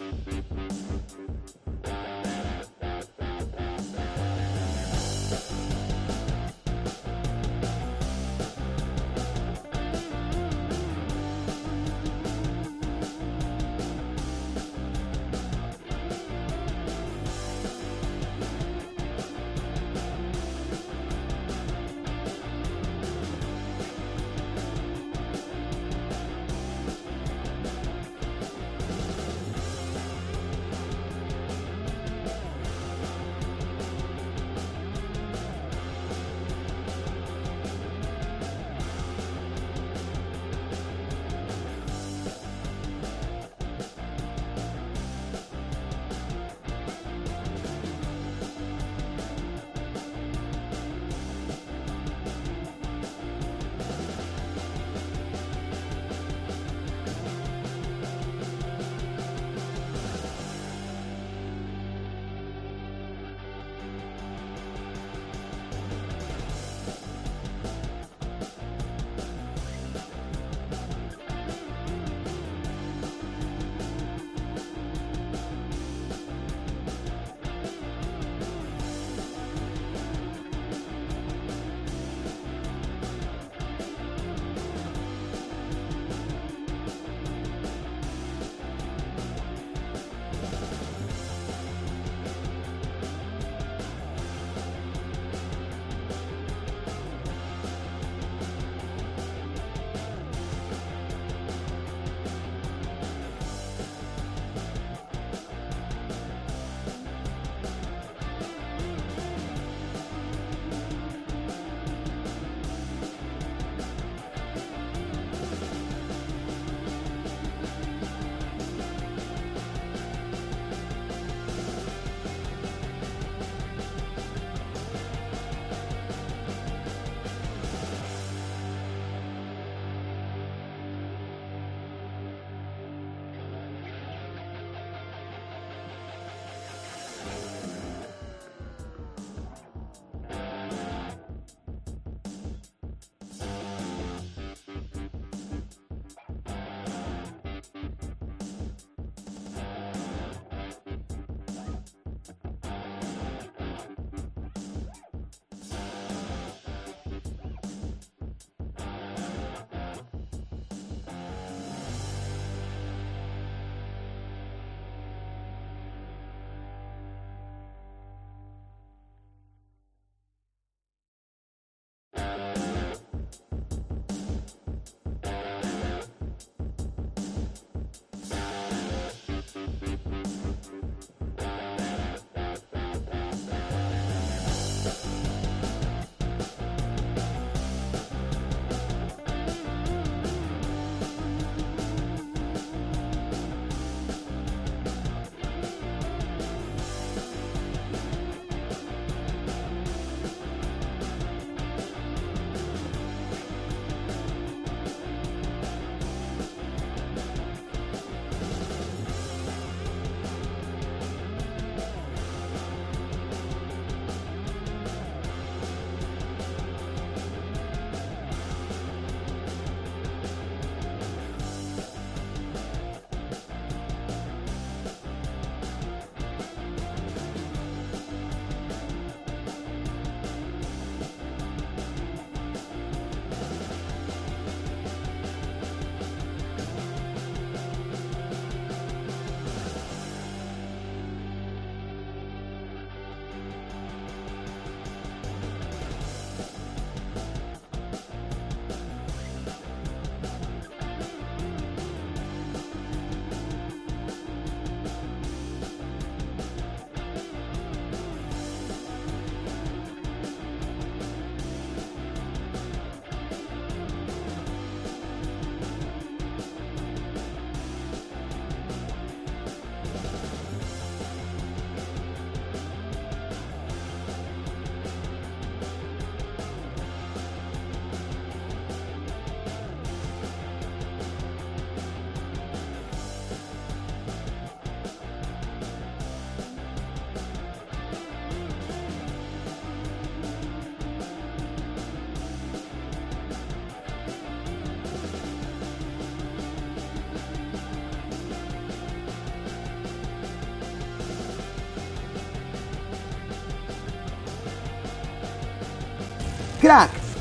Música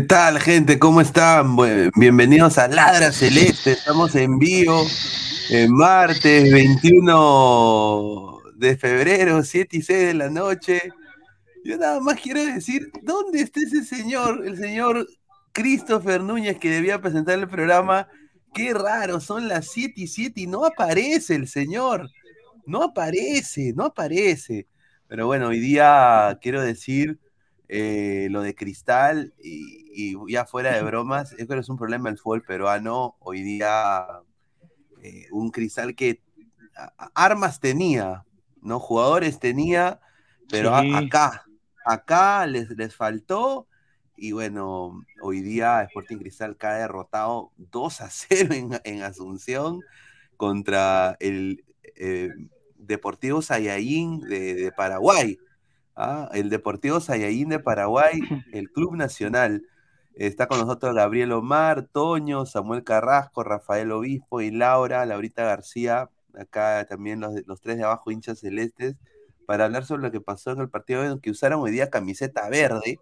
¿Qué tal, gente? ¿Cómo están? Bienvenidos a Ladra Celeste. Estamos en vivo, en martes 21 de febrero, 7 y 6 de la noche. Yo nada más quiero decir, ¿dónde está ese señor, el señor Christopher Núñez, que debía presentar el programa? Qué raro, son las 7 y 7 y no aparece el señor. No aparece, no aparece. Pero bueno, hoy día quiero decir eh, lo de Cristal y, ya fuera de bromas, es que es un problema el fútbol peruano. Hoy día eh, un Cristal que armas tenía, ¿no? Jugadores tenía, pero acá, acá les, les faltó. Y bueno, hoy día Sporting Cristal cae derrotado 2 a 0 en, Asunción contra el eh, Deportivo Sayaín de Paraguay. ¿ah? el Deportivo Sayaín de Paraguay, el Club Nacional. Está con nosotros Gabriel Omar, Toño, Samuel Carrasco, Rafael Obispo y Laura, Laurita García, acá también los, los tres de abajo, hinchas celestes, para hablar sobre lo que pasó en el partido que usaron hoy día camiseta verde,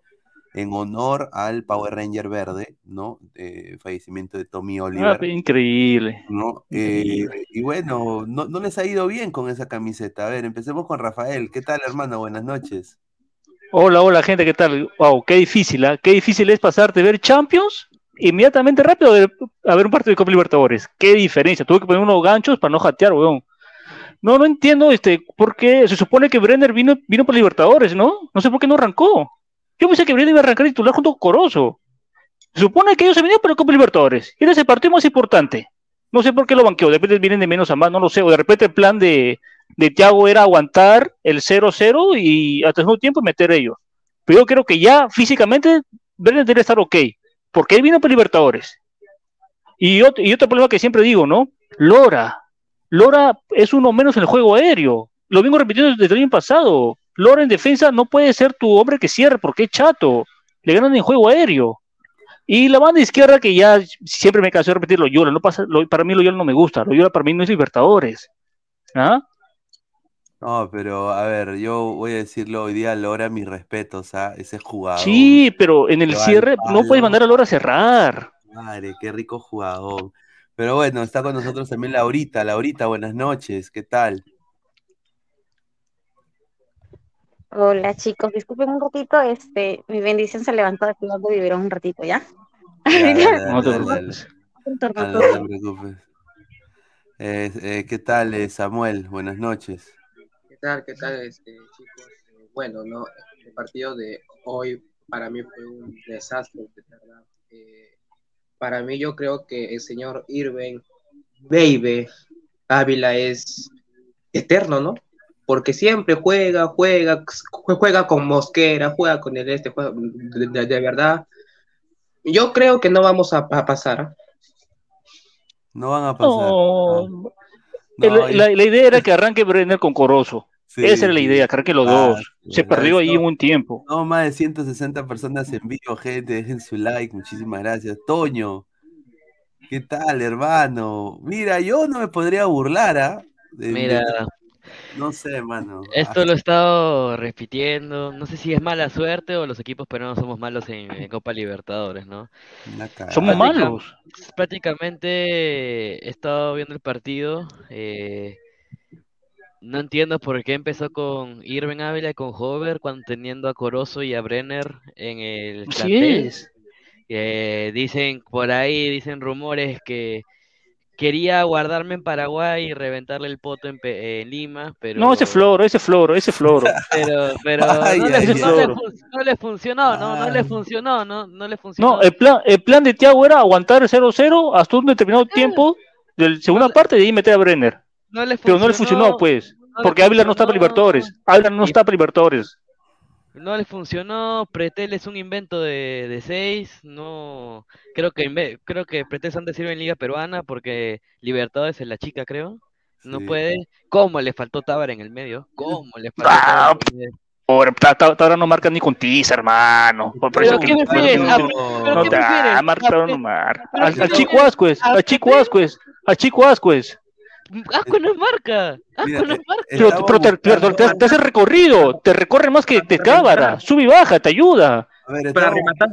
en honor al Power Ranger verde, ¿no? El fallecimiento de Tommy ah, Oliver. increíble. ¿no? Eh, y bueno, no, no, les ha ido bien con esa camiseta. A ver, empecemos con Rafael. ¿Qué tal, hermano? Buenas noches. Hola, hola, gente, ¿qué tal? Wow, qué difícil, ¿ah? Qué difícil es pasarte de ver Champions inmediatamente rápido a ver un partido de Copa Libertadores. Qué diferencia. Tuve que poner unos ganchos para no jatear, weón. No, no entiendo este, por qué se supone que Brenner vino, vino por Libertadores, ¿no? No sé por qué no arrancó. Yo pensé que Brenner iba a arrancar titular junto con Corozo. Se supone que ellos se venían para el Copa Libertadores. Era el partido más importante. No sé por qué lo banqueó. De repente vienen de menos a más, no lo sé. O de repente el plan de, de Thiago era aguantar el 0-0 y hasta el segundo tiempo meter ellos. Pero yo creo que ya físicamente Brenner debe estar ok, porque él vino para Libertadores. Y otro, y otro problema que siempre digo, ¿no? Lora. Lora es uno menos en el juego aéreo. Lo vengo repitiendo desde el año pasado. Lora en defensa no puede ser tu hombre que cierre porque es chato. Le ganan en juego aéreo. Y la banda izquierda, que ya siempre me cansé de repetir, Loyola, no pasa, para mí Loyola no me gusta, Loyola para mí no es Libertadores. ¿Ah? No, pero a ver, yo voy a decirlo hoy día, Lora, mis respetos a ese jugador. Sí, pero en el que va al cierre no puedes mandar a Lora a cerrar. Madre, qué rico jugador. Pero bueno, está con nosotros también Laurita. Laurita, buenas noches, ¿qué tal? Hola chicos, disculpen un ratito, este, mi bendición se levantó de jugando biberón un ratito, ¿ya? Ya, dale, dale, No te dale, dale. preocupes. No te preocupes. Eh, eh, ¿qué tal, eh, Samuel? Buenas noches. ¿Qué tal? ¿Qué tal, este, chicos? Eh, bueno, no, el partido de hoy para mí fue un desastre, de verdad. Eh, para mí yo creo que el señor Irving Baby Ávila es eterno, ¿no? Porque siempre juega, juega, juega con Mosquera, juega con el este, juega, de, de- de verdad. Yo creo que no vamos a, a pasar. No van a pasar. No, Ah, el- no, la, la idea era que arranque Brenner con Corozo. sí, Esa era la idea, que arranque los Ah, dos. Se perdió ahí un tiempo. No, más de 160 personas en vivo, gente. Dejen su like, muchísimas gracias. Toño, ¿qué tal, hermano? Mira, yo no me podría burlar, ¿ah? De- Mira, no sé, hermano. esto lo he estado repitiendo. No sé si es mala suerte o los equipos peruanos somos malos en, en Copa Libertadores, ¿no? Somos malos. Prácticamente he estado viendo el partido. eh, no entiendo por qué empezó con Irving Ávila y con Hover cuando teniendo a Corozo y a Brenner en el plantel. es. Eh, dicen por ahí, dicen rumores que quería guardarme en Paraguay y reventarle el poto en, Pe- en Lima, pero No, ese floro, ese floro, ese floro. pero, pero Ay, no, le, ay, no le ay. fun- no le funcionó, no, no le Ay. funcionó, no, no le funcionó. No, el plan, el plan de Thiago era aguantar el 0-0 hasta un determinado tiempo de la segunda parte y de ahí meter a Brenner. no le Pero no le funcionó, pues. no Porque Ávila no está para. Libertadores. Ávila no está para Libertadores. No le funcionó, Pretel es un invento de, de seis, no, creo que creo que Pretel antes sirve en Liga Peruana porque Libertadores es la chica, creo, no Sí. puede, ¿cómo le faltó Tábara en el medio? ¿Cómo le faltó Ah, Tábara ta- ahora no marca ni con tiza, hermano. Por Pero eso ¿qué que- prefieres? no, Ah, no, no ¿qué te- prefieres? marca, ¿A no marca. Chico? Ascuez, ¿A al Chico Pretel? Ascuez, al Chico Ascuez. Asco no es marca, Asco Mira, no es eh, marca. Pero, pero te, pero te- te hace recorrido, te recorre más que te cámara, sube y baja, te ayuda. A ver, Para rematar,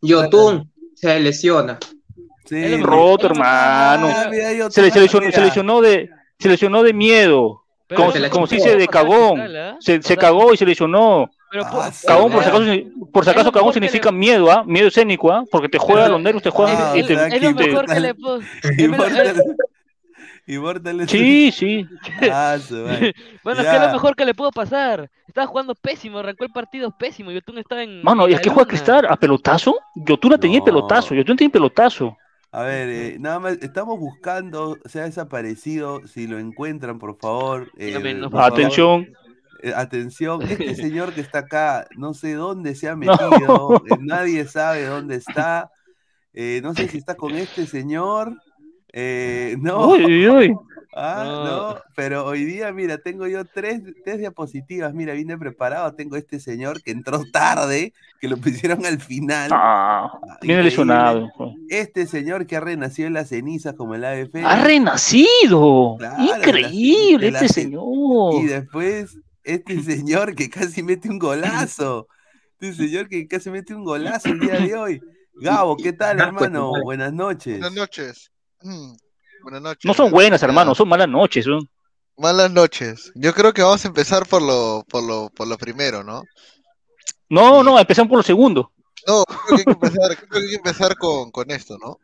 Yotun se lesiona. Sí, mira, Roto, hermano. mira, yo Se, se lesionó, se lesionó de, se lesionó de miedo. Pero Como, se como se chupó. dice de cagón. ¿qué tal, ah? Se, se cagó y se lesionó. Pero, Ah, po- sí, Cagón, por si pero- acaso, por si acaso cagón que le- significa miedo, ¿ah? Miedo escénico, ¿ah? Porque te juega a los nervios, te juega Ah, y te, es que lo mejor que Immortal- le puedo. es Immortal- es- Sí, sí. Ah. Bueno, es que es Ya. lo mejor que le pudo pasar. Estaba jugando pésimo, arrancó el partido pésimo. Yotun estaba en. Mano, ¿y a qué juega. Cristal? ¿A pelotazo? Yotun la tenía en pelotazo, Yotun tenía en pelotazo. A ver, eh, nada más, estamos buscando, se ha desaparecido, si lo encuentran, por favor. eh, no, por Atención. eh, atención, este señor que está acá, no sé dónde se ha metido, eh, nadie sabe dónde está, eh, no sé si está con este señor, eh, no, Uy, uy, uy. ah, No. no, pero hoy día, mira, tengo yo tres, tres diapositivas, mira, vine preparado, tengo este señor que entró tarde, que lo pusieron al final, Ah, viene increíble. lesionado. este señor que ha renacido en las cenizas como el ave fénix. Ha renacido. Claro, de la- Increíble la- este señor. Y después, este señor que casi mete un golazo. Este señor que casi mete un golazo el día de hoy. Gabo, ¿qué tal, hermano? Buenas noches. Buenas noches. Mm, Buenas noches. No son buenas, hermano, son malas noches. ¿no? Malas noches. Yo creo que vamos a empezar por lo, por lo, por lo primero, ¿no? No, no, empezamos por lo segundo. No, creo que hay que empezar, creo que hay que empezar con, con esto, ¿no?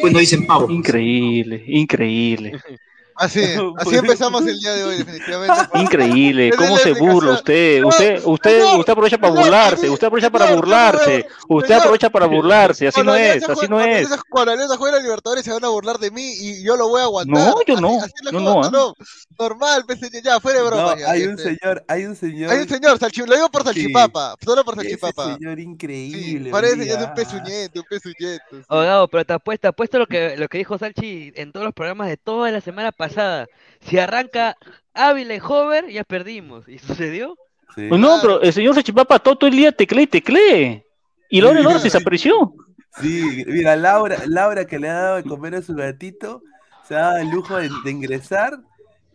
Pues no dicen pavo. Increíble, increíble. Así, así empezamos el día de hoy, definitivamente. Increíble, cómo se burla usted. No, Usted, usted, señor, usted aprovecha para señor, burlarse. Usted aprovecha para señor, burlarse. señor, Usted aprovecha para burlarse. Así no es, así no cuando es. Cuando Alianza juega la Libertadores se van a burlar de mí y yo lo voy a aguantar. No, yo no. no, ¿ah? Normal, pues, ya, fuera de broma. No, ya, hay un este. señor, hay un señor. Hay un señor, salchi- lo digo por salchipapa, solo por salchipapa. señor increíble. Parece un que es día. un pezuñete, un pezuñete. sí. Oh, Gabo, pero te apuesto, apuesto lo que, lo que dijo Salchi en todos los programas de toda la semana pasada. Si arranca Ávila y Hover, ya perdimos. ¿Y sucedió? Sí. Pues no, pero el señor Sachipapa todo el día teclee y teclee. Y Laura. Laura se desapareció. Sí, mira, Laura, Laura que le ha dado de comer a su gatito, se ha dado el lujo de, de ingresar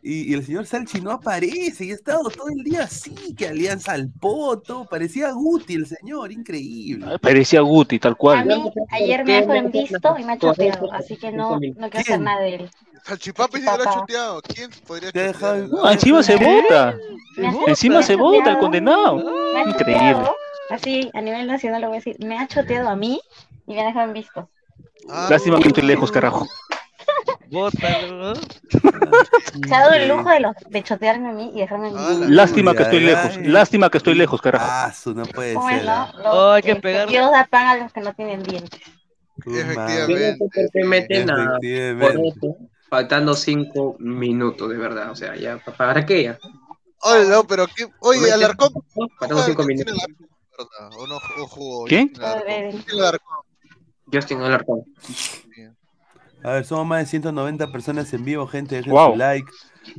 y, y el señor Salchi no aparece y ha estado todo el día así, que alianza al poto, parecía Guti el señor, increíble. Parecía Guti, tal A cual. mí ayer me dejó en visto y me ha choteado, así que no, no quiero hacer nada de él. Salchipapa se lo ha chuteado. ¿Quién podría No, encima se vota. Encima se vota el condenado. Increíble. Así, a nivel nacional lo voy a decir, me ha choteado a mí y me ha dejado en visto. Ah, Lástima que estoy lejos, carajo. Bótalo. Se ha dado el lujo de, los, de chotearme a mí y dejarme en Ah, visto. Lástima que estoy lejos. Lástima que estoy lejos, carajo. Ah, su no puede ¿Cómo es, ser. no? Oh, hay que este, pegarle. Dios da pan a los que no tienen dientes. Efectivamente. Efectivamente. Faltando cinco minutos, de verdad. O sea, ya, ¿para qué ya? Oye, no, pero qué. Oye, Alarcón. Faltando cinco ¿quién tiene minutos. la verdad? ¿O no o. A ver, somos más de 190 personas en vivo, gente, dejen Wow. su like.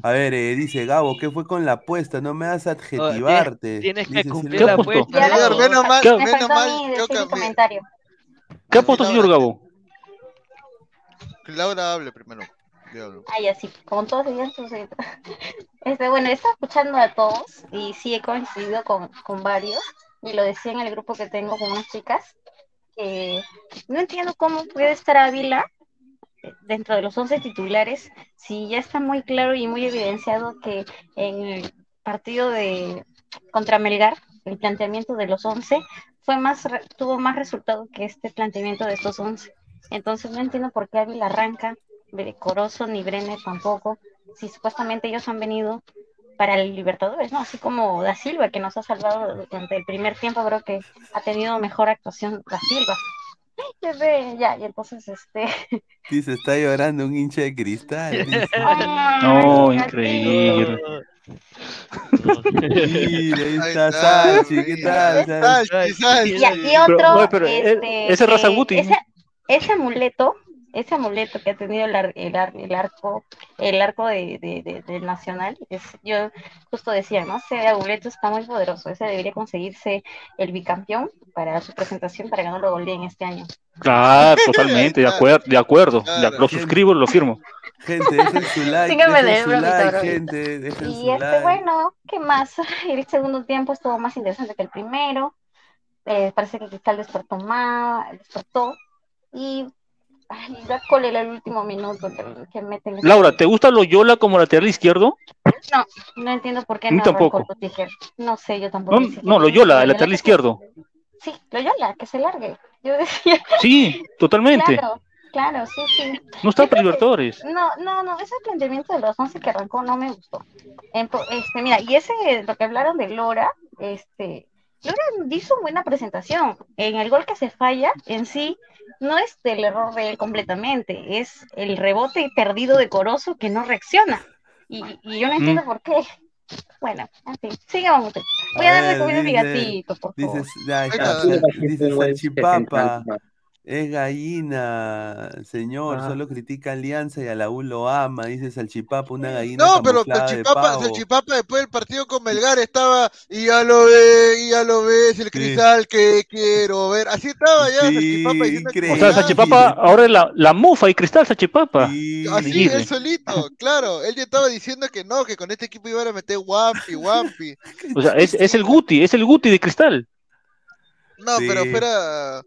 A ver, eh, dice Gabo, ¿qué fue con la apuesta? No me das adjetivarte. Tienes que Dice cumplir ¿Qué la apuesto? apuesta. Señor, no, menos mal, ¿Qué? Me menos a mal. que a comentario. ¿Qué ha puesto, señor Gabo? Laura hable primero. Ay, así, como todos ellos, este, bueno, he escuchando a todos y sí he coincidido con, con varios, y lo decía en el grupo que tengo con unas chicas, que no entiendo cómo puede estar Ávila dentro de los 11 titulares si ya está muy claro y muy evidenciado que en el partido de contra Melgar, el planteamiento de los 11 fue más, tuvo más resultado que este planteamiento de estos 11. Entonces no entiendo por qué Ávila arranca, Corozo ni Brenner tampoco, si supuestamente ellos han venido para el Libertadores, ¿no? Así como Da Silva, que nos ha salvado durante el primer tiempo, creo que ha tenido mejor actuación Da Silva. Ya y entonces este. Dice, está llorando un hincha de cristal. Dice. No, increíble. Mira, ahí está Salchi, ¿qué sí. tal? Salchi? Salchi, Salchi. Y aquí otro, Pero, oye, pero, este, ese es Raza que Guti. ese, ese amuleto, ese amuleto que ha tenido el, ar- el, ar- el arco, el arco de, de- de- del Nacional, es, yo justo decía, ¿no? Ese amuleto está muy poderoso, ese debería conseguirse el bicampeón para su presentación para que no lo goleen este año. Claro, totalmente, de acuerdo, de acuerdo. Claro. Lo suscribo, lo firmo. Gente, dejen su like, Síganme dejen de su like, gente, dejen Y su este, like. bueno, ¿qué más? El segundo tiempo estuvo más interesante que el primero. Eh, parece que Cristal despertó más, despertó. Y ay, cólera el último minuto que, meten. Laura, ¿te gusta Loyola como lateral izquierdo? No, no entiendo por qué no tampoco. No sé, yo tampoco. No, no Loyola, el lateral izquierdo. Sí, Loyola, que se largue. Yo decía, Sí, totalmente. claro, claro, sí, sí. No está para Libertadores. No, no, no, ese planteamiento de los 11 que arrancó no me gustó. Este, mira, y ese, lo que hablaron de Lora, este, Lora hizo buena presentación. En el gol que se falla, en sí, no es el error de él completamente, es el rebote perdido de Corozo que no reacciona. Y, y yo no entiendo Mm. por qué. Bueno, en fin, sigamos. Voy a A darle comida a mi gatito, por favor. Dices, ahí está, Venga. Sal- Sí, dice sí, güey, Salchipapa, sí, es gallina, señor, Ah. solo critica Alianza y a la U lo ama, dice Salchipapa, una gallina No, pero de Salchipapa. Salchipapa después del partido con Melgar estaba y ya lo ve, y ya lo ves, el cristal que quiero ver. Así estaba ya Sí, Salchipapa. O sea, Sachipapa ahora es la, la mufa y cristal Sachipapa. Sí, Así, él solito, claro. Él ya estaba diciendo que no, que con este equipo iban a meter Wampi, Wampi. O sea, es, es el Guti, es el Guti de cristal. No, Sí. pero fuera,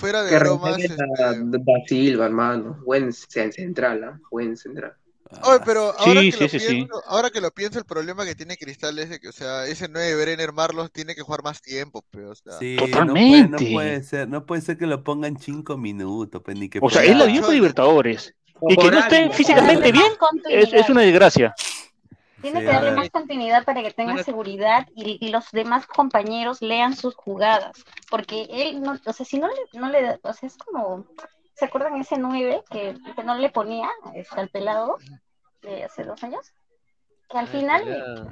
fuera de Que bromas. este, a Da Silva, hermano. Buen cen- central, ¿ah? Buen central. Oye, pero Sí, ahora, que sí, lo sí, sí. pienso, ahora que lo pienso, el problema que tiene Cristal es de que, o sea, ese 9 Brenner Marlos tiene que jugar más tiempo, pero, o sea. Sí, Totalmente. No puede, no puede ser, no puede ser que lo pongan cinco minutos, pues, ni que O sea, él la dio para Libertadores. Y que no estén físicamente bien es, es una desgracia. Tiene Sí, que darle más continuidad para que tenga seguridad y, y los demás compañeros lean sus jugadas. Porque él, no, o sea, si no le, no le da, o sea, es como, ¿se acuerdan ese 9 que, que no le ponía este, al pelado de hace dos años? Que al final,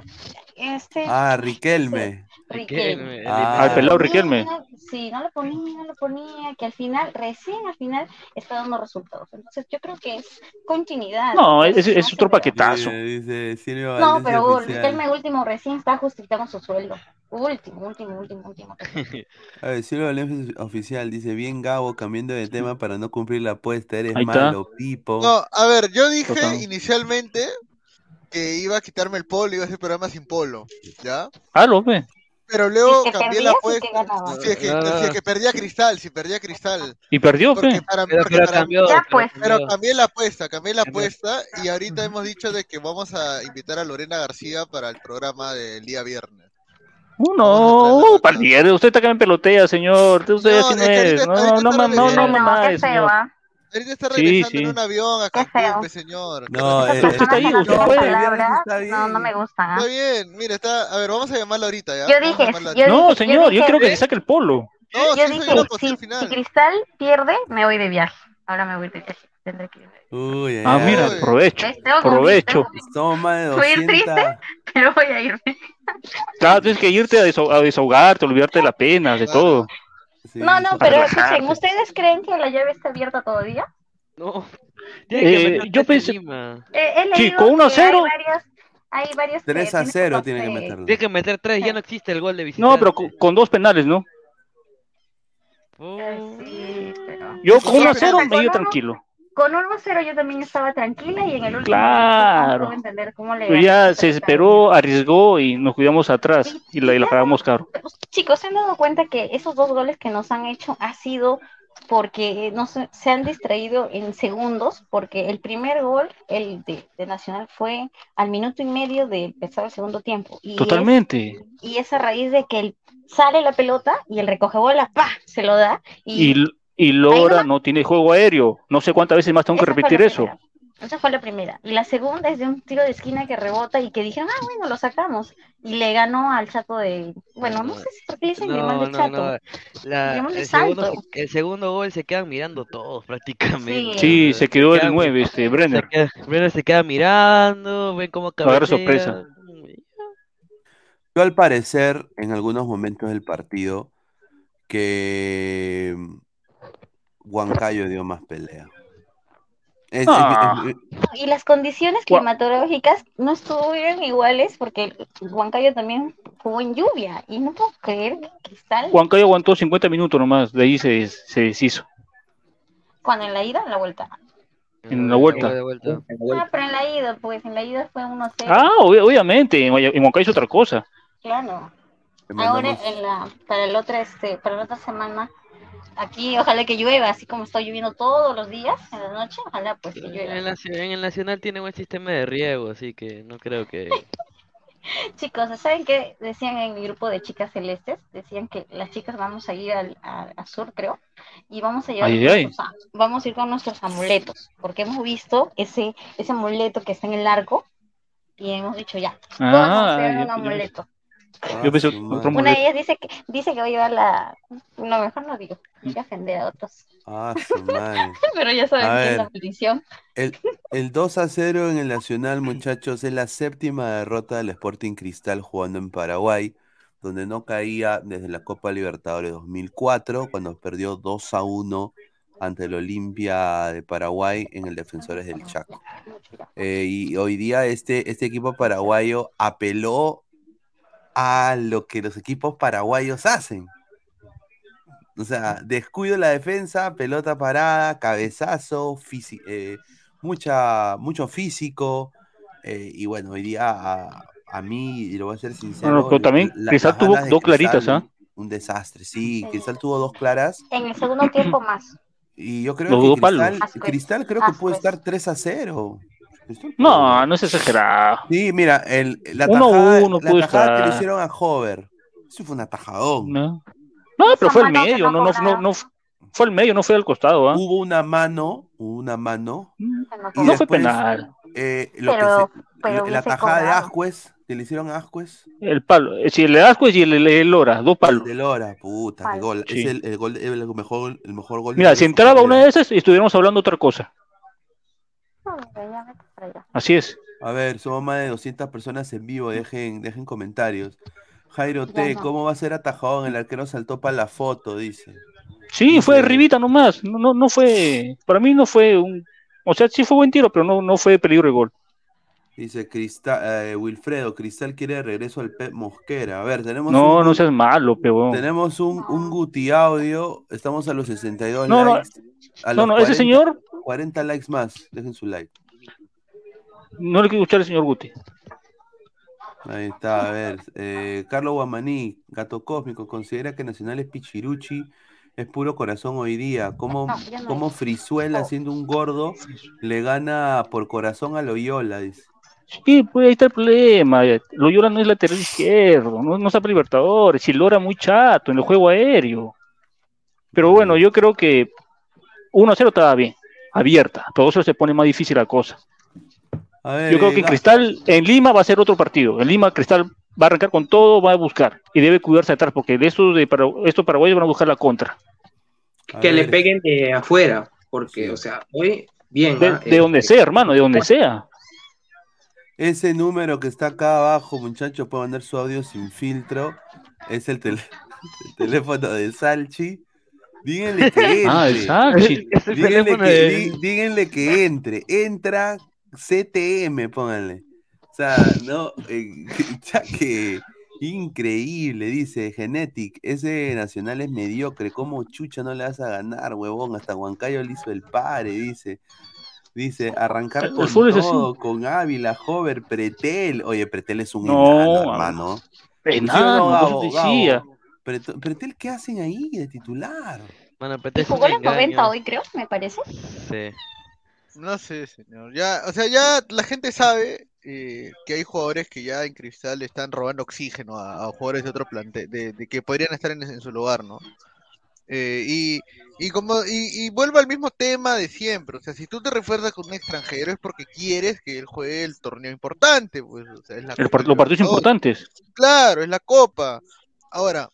este, Ah, Riquelme. Riquelme. Ah. Al pelado Riquelme. Sí, no lo ponía, no lo ponía, que al final, recién al final, está dando resultados. Entonces yo creo que es continuidad. No, es, es otro paquetazo. Dice, dice No, Valencia pero oficial. Riquelme último recién está justificando su sueldo. Último, último, último, último. A ver, Silvio Valencia oficial dice, bien Gabo, cambiando de tema para no cumplir la apuesta, eres malo, Pipo. No, a ver, yo dije Total. inicialmente que iba a quitarme el polo, iba a hacer programa sin polo, ¿ya? Ve. Pero luego Si cambié la apuesta. Si es que, si es que perdía cristal, si perdía cristal. Y perdió, Porque pe. para, Pero, porque pero para- cambió. Pues. pero cambié la apuesta, cambié la apuesta y ahorita hemos dicho de que vamos a invitar a Lorena García para el programa del día viernes. Uh, no, partido. Usted está que me pelotea, señor. Usted No, así no es que. No, no, está no, no, no, regresando. no, No, qué más, feo, señor. ¿ah? Ahorita está Sí, regresando sí. en un avión a Qué feo. Cancún, pe, señor. No, eh, personas está ahí, que no puede. palabra, Está no, no me bien. gustan. ¿ah? Está bien, mira, está, a ver, vamos a llamarla ahorita, ¿ya? Yo dije, yo. No, dije- señor, yo dije- quiero que ¿qué? se saque el polo. No, Yo sí, dije, si, al final. si Cristal pierde, me voy de viaje. Ahora me voy de viaje. Tendré que ir. Uy, ay, Ah, ay. mira, provecho. Que Provecho. que Voy a ir 200. Pero voy a irme. Claro, tienes que irte a, desaho- a desahogarte, olvidarte de la pena, de todo. Sí, No, no, pero escuchen, ¿ustedes creen que la llave está abierta todavía? No. Tiene que Eh, meter yo pensé-. Eh, he Sí, leído con 1 a que 0. Hay que 3 a tienen 0 como tiene que meterlo. Tiene que meter tres, ya no existe el gol de visitante. No, pero con, con dos penales, ¿no? Oh. Eh, Sí, pero... Yo con Sí, 1 a pero 0 con me dio tranquilo. Con 1 a 0 yo también estaba tranquila y en el último Claro. no puedo entender cómo le ya se esperó, arriesgó y nos cuidamos atrás y la, y la pagamos caro. Chicos, ¿se han dado cuenta que esos dos goles que nos han hecho ha sido porque no se, se han distraído en segundos? Porque el primer gol, el de, de Nacional, fue al minuto y medio de empezar el segundo tiempo. Y Totalmente. Es, y es a raíz de que el- sale la pelota y el recoge bola, ¡pa! se lo da. Y, Y, y Lora no tiene juego aéreo. No sé cuántas veces más tengo que esa repetir eso. primera. Esa fue la primera. Y la segunda es de un tiro de esquina que rebota y que dijeron, ah, bueno, lo sacamos. Y le ganó al chato de. Bueno, no sé si por qué le dicen No, de no, chato. no. La- de el, segundo, se- el gol se quedan mirando todos prácticamente. Sí, se quedó el quedan- 9, este, Se Brenner. queda, Brenner se queda mirando, ven cómo Agarra cabecea. sorpresa. Yo al parecer, en algunos momentos del partido, que Huancayo dio más pelea. Es- es- Ah. es- Y las condiciones climatológicas no estuvieron iguales porque Huancayo también jugó en lluvia. Y no puedo creer que Cristal, Huancayo aguantó 50 minutos nomás, de ahí se, se deshizo. cuando en la ida, en la vuelta. En la vuelta. Ah, pero en la ida, pues en la ida fue 1-0. Ah, ob- obviamente, en, en Huancayo es otra cosa. Claro. Ahora en la, para el otra, este, para la otra semana, aquí ojalá que llueva, así como está lloviendo todos los días en la noche, ojalá pues que En llueva. en el Nacional tiene buen sistema de riego, así que no creo que... Chicos, ¿saben qué decían en el grupo de chicas celestes? Decían que las chicas vamos a ir al, a, a sur, creo, y vamos a llevar Ay, nuestros vamos a ir con nuestros amuletos, porque hemos visto ese, ese amuleto que está en el arco, y hemos dicho ya, todos vamos a Ah, llevar yo- un amuleto. Ah, Yo pensé su otro madre. Una de ellas dice que dice que va a llevar la, no, mejor no digo, hay que ofender a otros, Ah, su madre. pero ya saben A quién es ver. la maldición. El, el 2 a 0 en el Nacional, muchachos, es la séptima derrota del Sporting Cristal jugando en Paraguay, donde no caía desde la Copa Libertadores 2004, cuando perdió 2 a 1 ante el Olimpia de Paraguay en el Defensores del Chaco. Eh, y hoy día este, este equipo paraguayo apeló a lo que los equipos paraguayos hacen. O sea, descuido la defensa, pelota parada, cabezazo, fisi- eh, mucha, mucho físico. eh, y bueno, hoy día a, a mí, y lo voy a ser sincero. No, no, pero también la- Cristal tuvo dos claritas, ¿ah? Un desastre, sí. Cristal tuvo dos claras. En el segundo tiempo más. Y yo creo Los que. Cristal, creo que puede estar 3 a 0. No, no es exagerado. Sí, mira, el, la Uno tajada, uno la tajada que le hicieron a Hover. Eso fue un atajadón. No, no pero fue el medio, no no, no, no, Fue al medio, no fue al costado, ¿ah? Hubo una mano, hubo una mano. y No fue penal. eh, lo Pero- que se- pero la tajada de. Ascuez, que le hicieron a Ascuez. El palo. eh, Sí, el de Ascuez y el, el, el Lora, dos palos. De Lora, puta, qué gol. Sí. Es el, el gol, el mejor, el mejor gol. Mira, si entraba una de esas, estuviéramos hablando otra cosa. No, ya allá. Así es. A ver, somos más de 200 personas en vivo, dejen, dejen comentarios. Jairo T. ¿cómo va a ser atajadón? El arquero saltó para la foto, dice. Sí, fue arribita nomás. No, no, no fue. Para mí no fue un. O sea, sí fue buen tiro, pero no, no fue peligro de gol. Dice Cristal, eh, Wilfredo, Cristal quiere de regreso al Pep Mosquera. A ver, tenemos No, un, no seas malo, pero. tenemos un, un Guti audio, estamos a los 62 No, no, likes. a No, los no, ese 40 señor 40 likes más, dejen su like. No le quiero escuchar al señor Guti. Ahí está, a ver. eh, Carlos Guamaní, Gato Cósmico, considera que Nacional es Pichiruchi, es puro corazón hoy día. ¿Cómo, No, ya no cómo. Frizuela, siendo un gordo, le gana por corazón a Loyola? Dice. Sí, pues ahí está el problema. Loyola no es lateral izquierdo, no, no para Libertadores. Y Lora muy chato en el juego aéreo. Pero bueno, yo creo que 1 a 0 estaba bien, abierta. Pero eso se pone más difícil la cosa. Ver, Yo creo que Cristal, en Lima va a ser otro partido. En Lima, Cristal va a arrancar con todo, va a buscar. Y debe cuidarse atrás, porque de estos, de para, estos paraguayos van a buscar la contra. a Que le peguen de afuera, porque, Sí. o sea, hoy, bien. De, ¿ah? de Eh, donde sea, hermano, de donde sea. Ese número que está acá abajo, muchachos, puede mandar su audio sin filtro. Es el, tel- el teléfono de Salchi. Díganle que entre. Ah, exacto. Es el Díganle teléfono que, de- díganle que entre. Entra CTM, pónganle. O sea, no, eh, ya que increíble, dice Genetic. Ese nacional es mediocre. ¿Cómo chucha no le vas a ganar, huevón? Hasta Huancayo le hizo el pare, dice. Dice, arrancar con todo, con Ávila, Hover, Pretel. Oye, Pretel es un No, enano, hermano. Enano, Gabo, decía. Gabo. Pretel, ¿qué hacen ahí de titular? Jugó los 90 engaño. hoy, creo, me parece. Sí. No sé, señor. Ya, o sea, ya la gente sabe eh, que hay jugadores que ya en Cristal están robando oxígeno a, a jugadores de otro plantel, de, de que podrían estar en, en su lugar, ¿no? Eh, y, y como y, y vuelvo al mismo tema de siempre, o sea, si tú te refuerzas con un extranjero es porque quieres que él juegue el torneo importante, pues, o sea, es la El los partidos importantes. Claro, es la Copa. Ahora,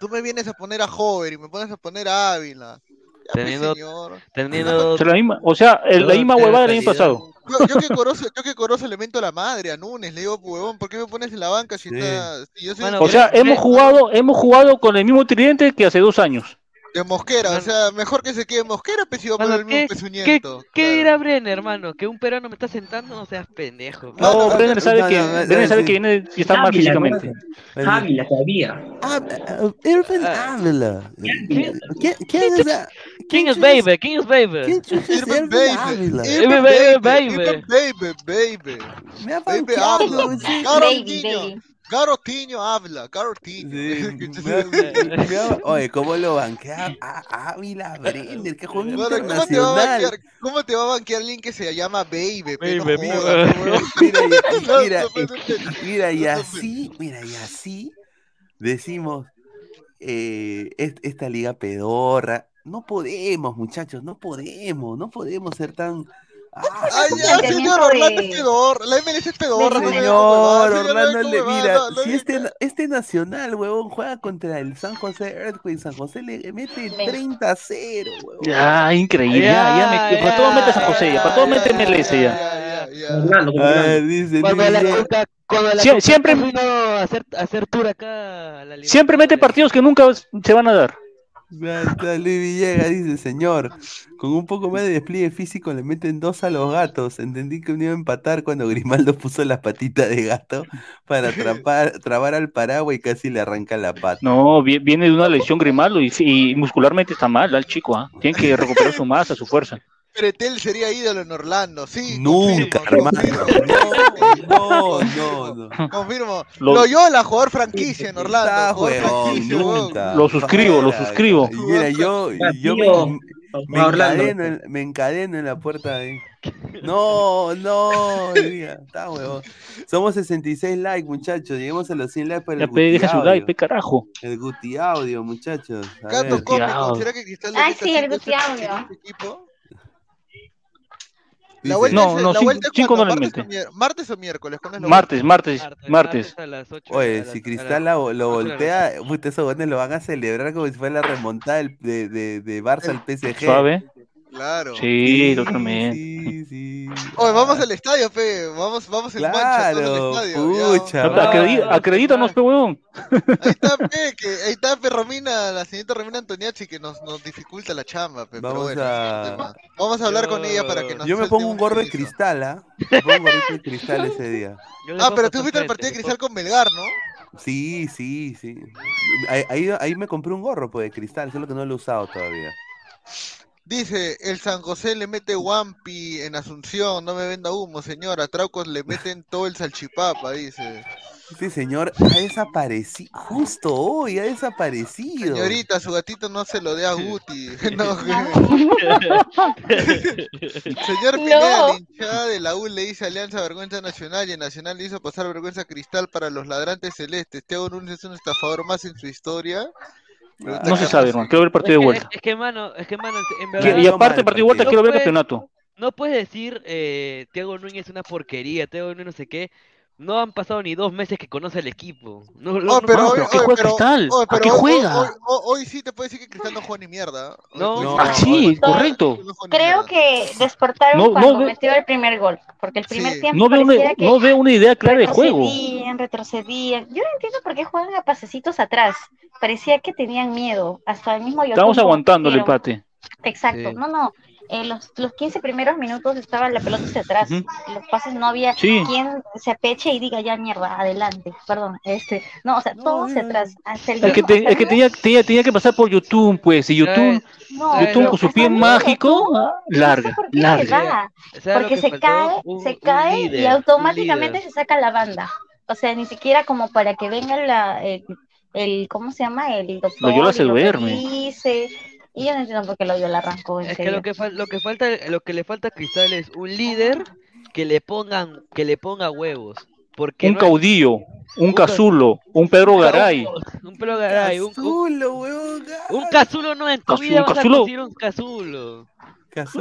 tú me vienes a poner a Hover y me pones a poner a Ávila. Teniendo- señor. Teniendo O sea, la misma, o sea, el- la misma huevada del año pasado. Yo, yo que Corozo, yo que Corozo le mento a la madre, a Nunes, le digo, huevón, ¿por qué me pones en la banca si Sí. está, si yo soy Bueno, O sea, hemos jugado, hemos jugado con el mismo tridente que hace dos años. De Mosquera, o sea, mejor que se quede Mosquera, pues si va a poner el mismo ¿qué- ¿Qué, pezuñento. qué claro. dirá Brenner, hermano? ¿Que un peruano me está sentando? No seas pendejo. No, No, no, Brenner sabe no, que, no, no, Brenner sabe sí. que viene y está mal Ávila, físicamente. Ávila todavía. Ah, Irving Ah. Ávila. ¿Quién- ¿Quién, quién es esa- ¿Quién es chucha Baby? ¿Quién es Baby? ¿Quién chucha es Irving Baby, Ávila? Irving Baby, Baby, baby. Baby, baby. Baby Baby, Garotiño habla, Garotiño. Sí, me ha- me ha- Oye, ¿cómo lo banquea a Ávila Brenner? Que juega Bueno, ¿cómo, te va a internacional. banquear, ¿Cómo te va a banquear alguien que se llama Baby? No Baby. Mira, mira, y- así, mira, y así decimos eh, est- esta liga pedorra. No podemos, muchachos, no podemos, no podemos ser tan. Ay, ya, señor, Orlando de- es pedorra, la MLS es pedorra, no me Señor, Orlando, le, mira, si este, este nacional, huevón, juega contra el San José Earthquake, San José le mete 30 a 0, huevón. Ya, increíble. Ya, ya, me, para todo mete San José, ya, para todo mete MLS ya. siempre- vino a hacer, a hacer tour acá a la Siempre mete partidos que nunca se van a dar. Luis Villegas dice, señor, con un poco más de despliegue físico le meten dos a los gatos. Entendí que uno iba a empatar cuando Grimaldo puso las patitas de gato para atrapar, trabar al paraguas y casi le arranca la pata. No, vi- viene de una lesión Grimaldo y, y muscularmente está mal al chico. ¿ah? Tiene que recuperar su masa, su fuerza. Pretel sería ídolo en Orlando, sí. Nunca, confirmo, hermano. confirmo, No, no, no. Confirmo. Lo- Loyola, jugador franquicia en Orlando. Está, jugador nunca. Lo suscribo, lo Mira, suscribo. Mira, yo, yo me. Me encadeno, en, me encadeno en la puerta ahí. No, no, día, está huevón. Somos 66 likes, muchachos. Lleguemos a los 100 likes para Ya el pe, Guti deja su like, pe carajo. El Guti Audio, muchachos. A Gato ver. cómico. ¿será que Cristal le Ay, meta sí, el Guti Audio. este equipo? La vuelta No, es- no, la cinco- vuelta es cinco no ¿Martes o, martes miércoles? ¿Cuándo es la Martes, martes, Martes, martes. a las ocho, Oye, a las- si Cristal la- lo voltea, puta, esos buenos lo van a celebrar como si fuera la remontada de, de, de Barça al PSG. Suave. Claro. Sí, totalmente. Sí, sí. Oye, vamos al estadio, pe. Vamos, vamos en mancha Claro, al estadio. pucha. Acredí- acredí- Acredítanos, pe huevón. Ahí está, pe, que, ahí está, pe, Romina, la señorita Romina Antoniazzi, que nos, nos dificulta la chamba, pe. Vamos pero bueno, a-. Vamos a hablar con ella para que nos Yo me pongo un gorro de cristal, ¿ah? Me pongo un gorrito de cristal ese día. Yo Ah, pero tú fuiste al partido de Cristal con Melgar, ¿no? Sí, sí, sí. Ahí, ahí, ahí me compré un gorro pues, de cristal, solo que no lo he usado todavía. Dice, el San José le mete Wampi en Asunción, no me venda humo, señor. A Traucos le meten todo el salchipapa, dice. Sí, señor, ha desaparecido. Justo hoy ha desaparecido. Señorita, su gatito no se lo dé a Guti. No, Señor Pineda, No. la hinchada de la U le dice Alianza Vergüenza Nacional y el Nacional le hizo pasar vergüenza cristal para los ladrantes celestes. Teo Nunes es un estafador más en su historia. Pregunta No se sabe, hermano. Quiero ver el partido de Es que- vuelta. Es, que, mano, es que, mano, en Que- verdad. Y aparte, el partido de vuelta, quiero ver el campeonato. No puedes decir, eh, Thiago Núñez es una porquería, Thiago Núñez no sé qué. No han pasado ni dos meses que conoce al equipo. No, Oh, pero No, hoy, pero ¿a qué juega pero- Cristal? hoy- ¿A pero qué juega? Hoy, hoy- hoy sí te puedo decir que Cristal no juega ni mierda. No, Ah, sí, correcto. Creo que despertaron No, no cuando ve- metió el primer gol, porque el primer Sí. tiempo No veo, una, que no veo una idea clara de juego. retrocedían, retrocedían. Yo no entiendo por qué juegan a pasecitos atrás. Parecía que tenían miedo. Hasta el mismo Estamos Yotun aguantando el empate. Exacto. Sí. No, no. En los, los 15 primeros minutos estaba la pelota hacia atrás. Ujú. Los pases no había Sí. quien se apeche y diga ya mierda, adelante. Perdón. Este, no, o sea, No, todo hacia no. atrás. Hasta el El que, te- hasta el que tenía, tenía, tenía que pasar por YouTube, pues. Y YouTube, No, ¿Sabes YouTube con su pie mágico, no larga, por qué larga. se va, ¿Sabes lo porque que se cae, Un- se cae y líder, automáticamente se saca la banda. O sea, ni siquiera como para que venga la, el, el- ¿cómo se llama? El doctor Loyola se y lo duerme. revise. Y yo no entiendo por qué Loyola arrancó, en Es que lo que, fal- lo que falta, lo que le falta a Cristal es un líder que le pongan, que le ponga huevos. Porque Un no hay- caudillo, un Un ca- cazulo, un Pedro Garay. Un Pedro Garay, un, Cazulo, un casulo no en tu Cazu- vida un vas cazulo. a conseguir un. Cazulo,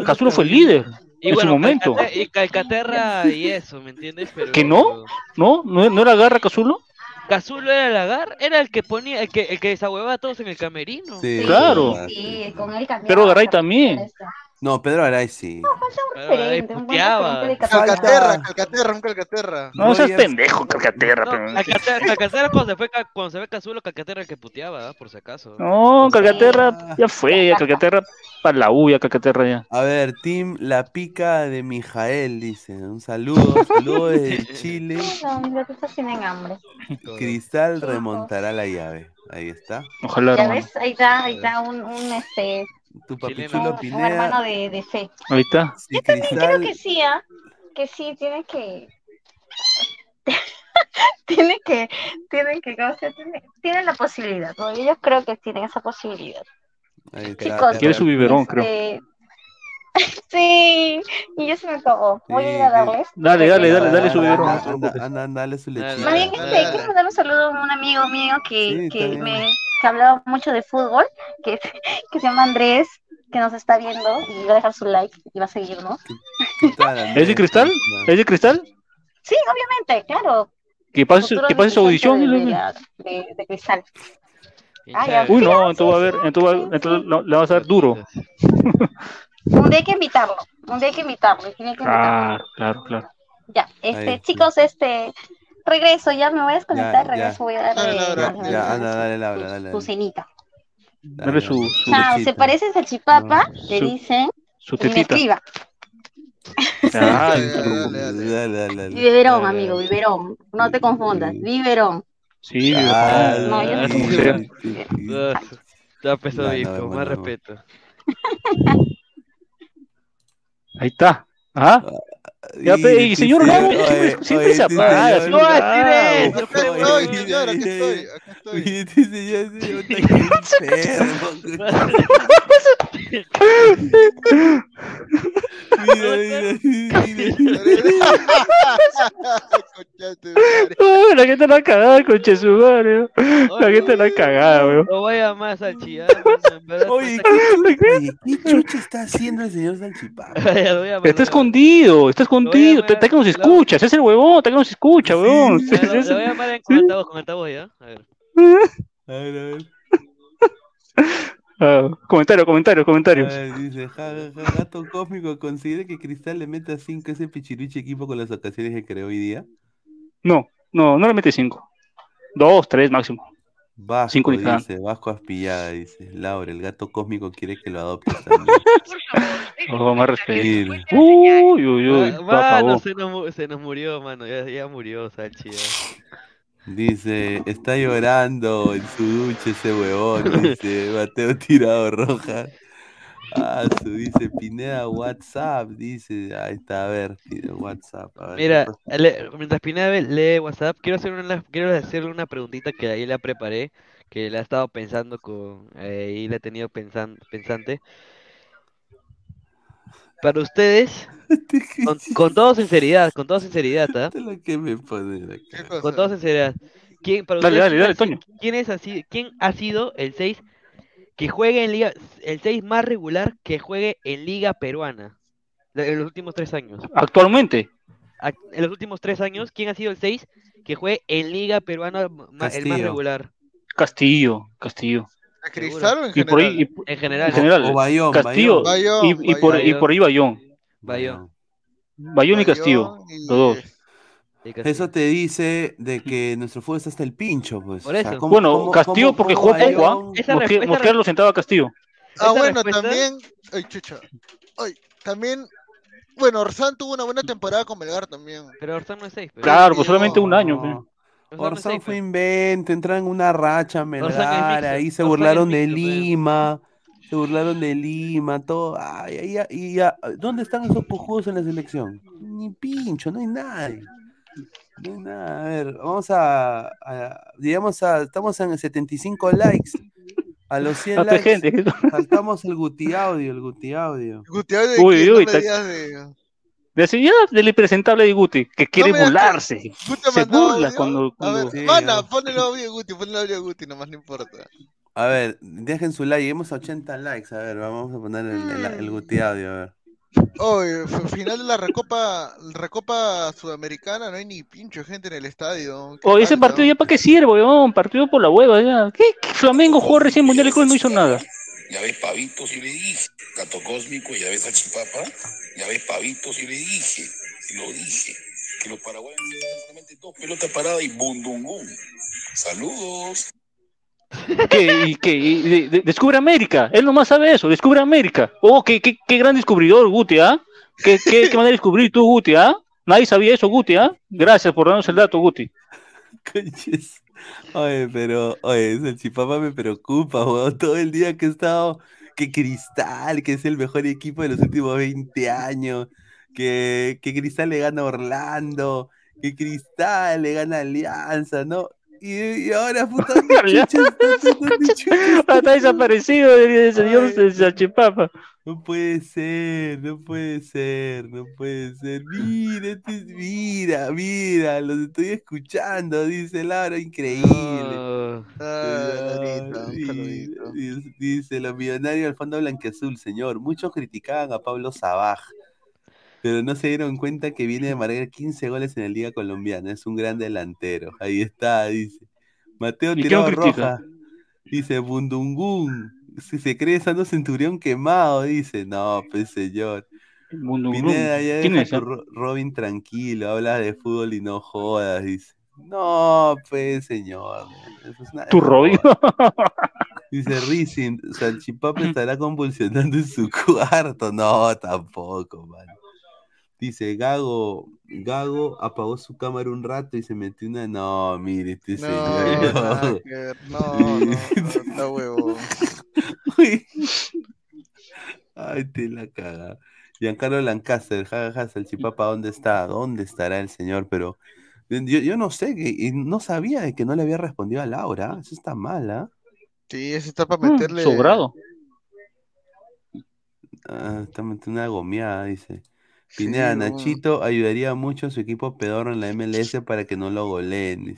Cazulo fue el líder Y en su bueno, momento. Calcate- y Calcaterra y eso, ¿me entiendes? Pero, ¿Que no? ¿No? ¿No, no era Garra Cazulo? Cazulo era el agar, era el que ponía, el que, el que desahuevaba a todos en el camerino. Sí, Claro. Sí, con él cambiaba. Pero Garay también. No, Pedro Aray sí. Pero ahí Referente, un buen puteaba. referente de Cataluña. Calcaterra, Calcaterra, un Calcaterra. No, seas pendejo, Calcaterra. No, pero- Calcaterra, Calcaterra cuando se fue Ca- cuando se ve Cazulo, Calcaterra el que puteaba, ¿ah? por si acaso. No, Calcaterra ya fue, ya Calcaterra para la U, ya Calcaterra ya. A ver, Team La Pica de Mijael, dice. Un saludo, saludo desde Chile. No, mis gatitos tienen hambre. Cristal remontará la llave. Ahí está. Ojalá, Ya hermano. ves, ahí está, ahí está un, un, este, Tu Chileno. papichulo un, un hermano Pineda. de, de fe. Ahí está. Si Creo Cristal. que sí, ¿ah? que sí, tiene que... tiene que, tiene que, ¿cómo se llama? tiene, tiene la posibilidad, ¿no? Yo creo que tienen esa posibilidad. Ahí está, Chicos, Quiere su biberón, creo. Este, sí, y ya se me acabó. Voy a ir a Sí, sí. darles. Dale, dale, dale, dale su biberón. Anda, anda, dale su lechita. Más bien, este, quiero mandar un saludo a un amigo mío que, Sí, que, me, que hablaba mucho de fútbol, que, que se llama Andrés, que nos está viendo y va a dejar su like y va a seguirnos. ¿Es de cristal? ¿Es de cristal? Sí, obviamente, claro. Que pase, que pase su audición. de, de- de cristal. Ah, ya. Uy, no, entonces va a ver, entonces, entonces le vas a dar duro. Un día hay que invitarlo, un día hay que invitarlo, que invitarlo. Claro, claro, claro. Ya, este, Ahí, sí. chicos, este, regreso, ya me voy a desconectar, Ya, regreso, ya. voy a darle, Dale, dale, darle- Ya, darle anda, su- dale, dale, su- dale, su dale. cenita. Dale su, su, se parece a Salchipapa, No, le su- dicen, su y me escriba. Ay, Dale, pero- dale, dale. Dale, dale, dale. Biberón, Dale, amigo, biberón. No te confundas, biberón. Sí, Ah, No, yo no. Ah, Está pesadito, No, no, más no. respeto. Ahí está. Ajá. Ya, y, señor Gabo, siempre, se apaga. No, no estoy, aquí estoy, aquí estoy. La gente la cagada, conche su madre. La gente la weón. No vaya más al chillar. Oye, ¿qué chucha está haciendo el señor Salchipapa? Está escondido, está escondido llamar, Está que nos lo- escucha. Ese es el huevón, está que nos escucha. Ya, lo- voy a llamar en- con altavoz, con altavoz, ¿ya? A ver. A ver, a ver. Ah, comentario, comentario, A comentarios. ver, dice, ja, gato cósmico, ¿considera que Cristal le meta 5 ese pichiruchi equipo con las ocasiones que creó hoy día? No, no, no le mete cinco. Dos, tres máximo. Vasco, Cinco dice, Vasco Aspillada, dice, Laura, el gato cósmico quiere que lo adoptes también. Oh, más respeto. Mira. Uy, uy, uy. Mano, se nos, mu- se nos murió, mano. Ya, ya murió, Salchi. ya. Dice, está llorando en su ducha ese huevón, dice, Mateo tirado roja. Ah, su, dice, Pineda WhatsApp, dice, ahí está, a ver, WhatsApp. A ver, Mira, mientras Pineda ve- lee WhatsApp, quiero hacer una, quiero hacerle una preguntita que ahí la preparé, que la he estado pensando con, eh, y la he tenido pensan- pensante. Para ustedes, con, con toda sinceridad, con toda sinceridad, ¿ah? Con toda sinceridad. ¿Quién, para Dale, ustedes, dale, Toño. ¿Quién es así, quién ha sido el 6 que juegue en liga, el 6 más regular que juegue en liga peruana? En los últimos tres años. Actualmente, Ac- En los últimos tres años, ¿quién ha sido el 6 que juegue en liga peruana el más regular? Castillo, Castillo. ¿A Cristal o en Y por ahí, general? y por- En en general, general, O Bayón, Castillo Bayón, y, y por, y por ahí Bayón. Bayón. Bayón y Castillo, Bayón y- los dos. Eso te dice de que nuestro fútbol está hasta el pincho, pues. Por O sea, eso. ¿cómo- Bueno, cómo- Castillo cómo- porque jugó poco, ¿ah? Mosquera lo sentaba a Castillo. Ah, bueno, respuesta- también. Ay, chucha. Ay, también. Bueno, Orsán tuvo una buena temporada con Melgar también. Pero Orsán no es 6. Claro, pues solamente un año. No. Orsán fue invento, entraron en una racha Melgar, ahí se Orsán burlaron de mixto. Lima, se burlaron de Lima, todo. Ay, ay, ay, y ya, ¿dónde están esos pujudos en la selección? Ni pincho, no hay nadie. No hay nada. A ver, vamos a, a- digamos, a, estamos en 75 likes. A los 100 Hasta likes, gente. saltamos el Guti Audio, el Guti Audio. Gutiérrez de Uy, no uy, me ta- de- Decía ya del impresentable de Guti, que quiere da- burlarse. Guti Se burla audio. cuando- A cuando- ver, Sí, Mana, ponle el audio a Guti, ponle el audio a Guti, nomás no importa. A ver, dejen su like, lleguemos a 80 likes. A ver, vamos a poner el, el, el Guti Audio, a ver. Oye, f- final de la Recopa, Recopa Sudamericana, no hay ni pincho gente en el estadio. ¿Qué O ese partido ya para qué sirve, weón, partido por la hueva ya. ¿Qué? ¿Qué? Flamengo jugó recién Mundial de Clubes no hizo nada. Ya ves pavitos y le dije, gato cósmico, ya ves salchipapa, ya ves pavitos y le dije, y lo dije, que los paraguayos solamente dos pelotas paradas y bundungún. Saludos. ¿Qué? ¿Y qué? ¿Y de- de- descubre América. Él nomás sabe eso, descubre América. Oh, qué, qué, qué gran descubridor, Guti, ¿ah? ¿Qué, qué, qué manera de descubrir tú, Guti, ¿ah? Nadie sabía eso, Guti, ¿ah? Gracias por darnos el dato, Guti. Oye, pero, oye, el chipapa me preocupa. Todo el día que he estado, que Cristal, que es el mejor equipo de los últimos 20 años, que, que Cristal le gana Orlando, que Cristal le gana Alianza, ¿no? Y, y ahora, puta, ¿dónde Alianza, chucha está? ¿Dónde chucha Ah, Está desaparecido el señor. Salchipapa. No puede ser, no puede ser, no puede ser. Mira, este es- mira, mira, los estoy escuchando, dice Laura, increíble. Ah, dice, dice, los millonarios del fondo blanqueazul, señor. Muchos criticaban a Pablo Sabaj, pero no se dieron cuenta que viene de marcar 15 goles en la Liga Colombiana. Es un gran delantero. Ahí está, dice. Mateo ¿Y qué Tirado? Roja. Dice Bundungún. Si se cree Sando Centurión quemado, dice. No, pues señor. Pineda, ya ¿Quién es? Robin tranquilo, habla de fútbol y no jodas, dice. No, pues señor. eso es Tu Robin. Dice Rizin, Salchipapa estará convulsionando en su cuarto. No, tampoco, man. Dice Gago, Gago apagó su cámara un rato y se metió una. No, mire, este No, señor. no, no, no, está huevo. Uy. Ay, te la caga. Giancarlo Lancaster, jajaja, Salchipapa, ¿dónde está? ¿Dónde estará el señor? Pero yo, yo no sé, que, y no sabía de que no le había respondido a Laura. Eso está mal, ¿ah? Sí, ese está para Mm, meterle. Sobrado. Ah, está metiendo una gomeada, dice. Pineda. Nachito ayudaría mucho a su equipo pedorro en la MLS para que no lo goleen.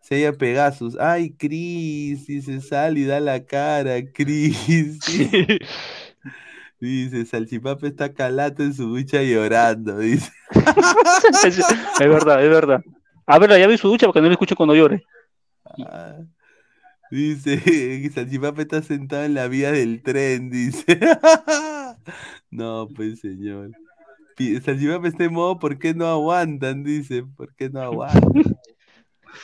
Sella Pegasus. Ay, Cris, dice, sal y da la cara, Cris. Dice, Salchipapa está calato en su ducha llorando, dice. es, es verdad, es verdad. A ver, ya vi su ducha porque no le escucho cuando llore. Ah, Dice, Salchipapa está sentado en la vía del tren, dice. No, pues señor. Salchipapa está en modo, ¿por qué no aguantan? Dice, ¿por qué no aguantan?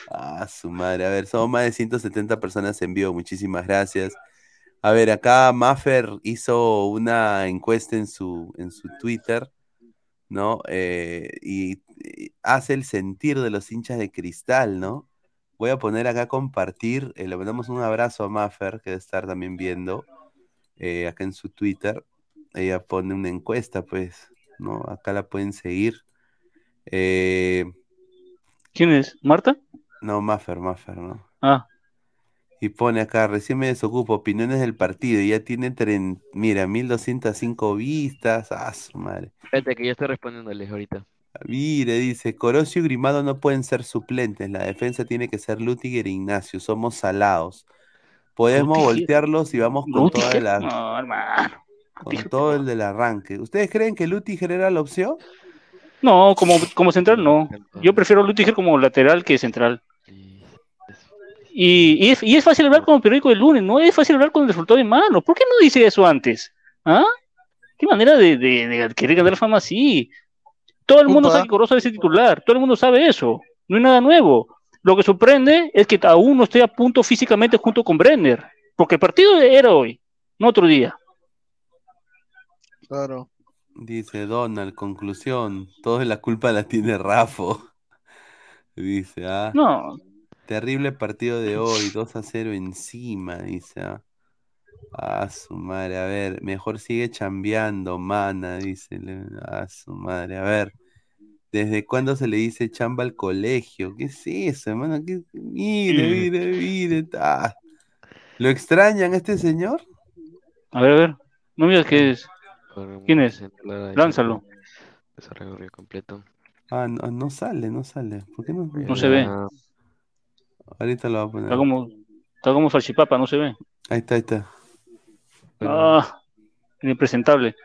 Ah, su madre. A ver, somos más de 170 personas en vivo. Muchísimas gracias. A ver, acá Maffer hizo una encuesta en su, en su Twitter, ¿no? Eh, y, hace el sentir de los hinchas de cristal, ¿no? Voy a poner acá compartir. eh, le mandamos un abrazo a Maffer, que debe estar también viendo eh, acá en su Twitter. Ella pone una encuesta, pues, ¿no? Acá la pueden seguir. Eh, ¿Quién es? ¿Marta? no, Maffer, Maffer, ¿no? Ah, Y pone acá, recién me desocupo, opiniones del partido. y Ya tiene, tren, mira, 1205 vistas. Ah, su madre. Espérate que yo estoy respondiéndoles ahorita. Mire, dice, Corosio y Grimado no pueden ser suplentes. La defensa tiene que ser Lutiger e Ignacio. Somos salados. Podemos Lutiger- voltearlos y vamos con toda Lutiger, la, no, hermano. Con todo el del arranque. ¿Ustedes creen que Lutiger era la opción? No, como, como central no. Yo prefiero Lutiger como lateral que central. Y, y es, y es fácil hablar con el periódico del lunes, no es fácil hablar con el resultado de mano. ¿Por qué no dice eso antes? ¿Ah? ¿Qué manera de, de- de querer ganar fama así? Todo el mundo sabe que Corozo es el titular, todo el mundo sabe eso. No hay nada nuevo. Lo que sorprende es que aún no esté a punto físicamente junto con Brenner, porque el partido era hoy, no otro día. Claro. Dice Donald, conclusión, toda la culpa la tiene Rafo. Dice, ah. No, Terrible partido de hoy, 2 a 0 encima, dice. Ah, Ah, su madre, a ver, mejor sigue chambeando, mana, dice. le- Ah, su madre, a ver. ¿Desde cuándo se le dice chamba al colegio? ¿Qué es eso, hermano? ¿Qué- Mire, mire, mire. ah. ¿Lo extrañan a este señor? a ver, a ver. No mires que es. ¿Quién es? Lánzalo. Desarrollo completo. Ah, no, no sale, no sale. ¿Por qué no? No se ve. Ahorita lo voy a poner. Está como, está como salchipapa, no se ve. Ahí está, ahí está. Ah, impresentable.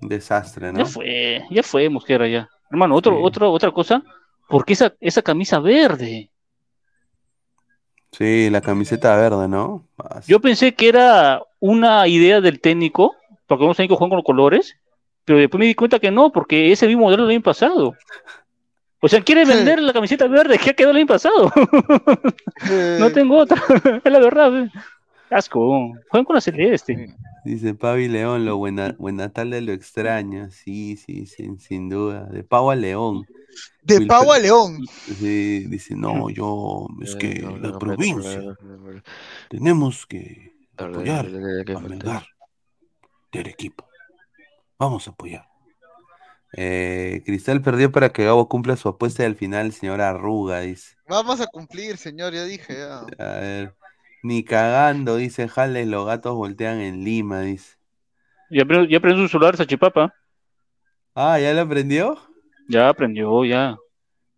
Desastre, ¿no? Ya fue, ya fue Mosquera ya. Hermano, otro, otro, otra cosa, ¿por qué esa, esa camisa verde? Sí, la camiseta verde, ¿no? Yo pensé que era una idea del técnico, porque unos técnicos juegan con los colores, pero después me di cuenta que no, porque ese mismo modelo del año pasado. O sea, quiere vender la camiseta verde que ha quedado el año pasado. no tengo otra, es la verdad. ve. Asco, juegan con la celeste. Dice Pavi León, lo buena, buena tarde lo extraña. Sí, sí, sin, sin duda. De Pavo a León. De Wilfred- pavo a león. Sí, dice, no, yo, es que la provincia, tenemos que apoyar a Del equipo. Vamos a apoyar. Eh, Cristal perdió para que Gabo cumpla su apuesta y al final el señor Arruga, dice. Vamos a cumplir, señor, ya dije. Ya. A ver, ni cagando, dice Jales, los gatos voltean en Lima, dice. Ya, ya aprendió su celular, Sachipapa. Ah, ¿ya lo aprendió? Ya aprendió, ya.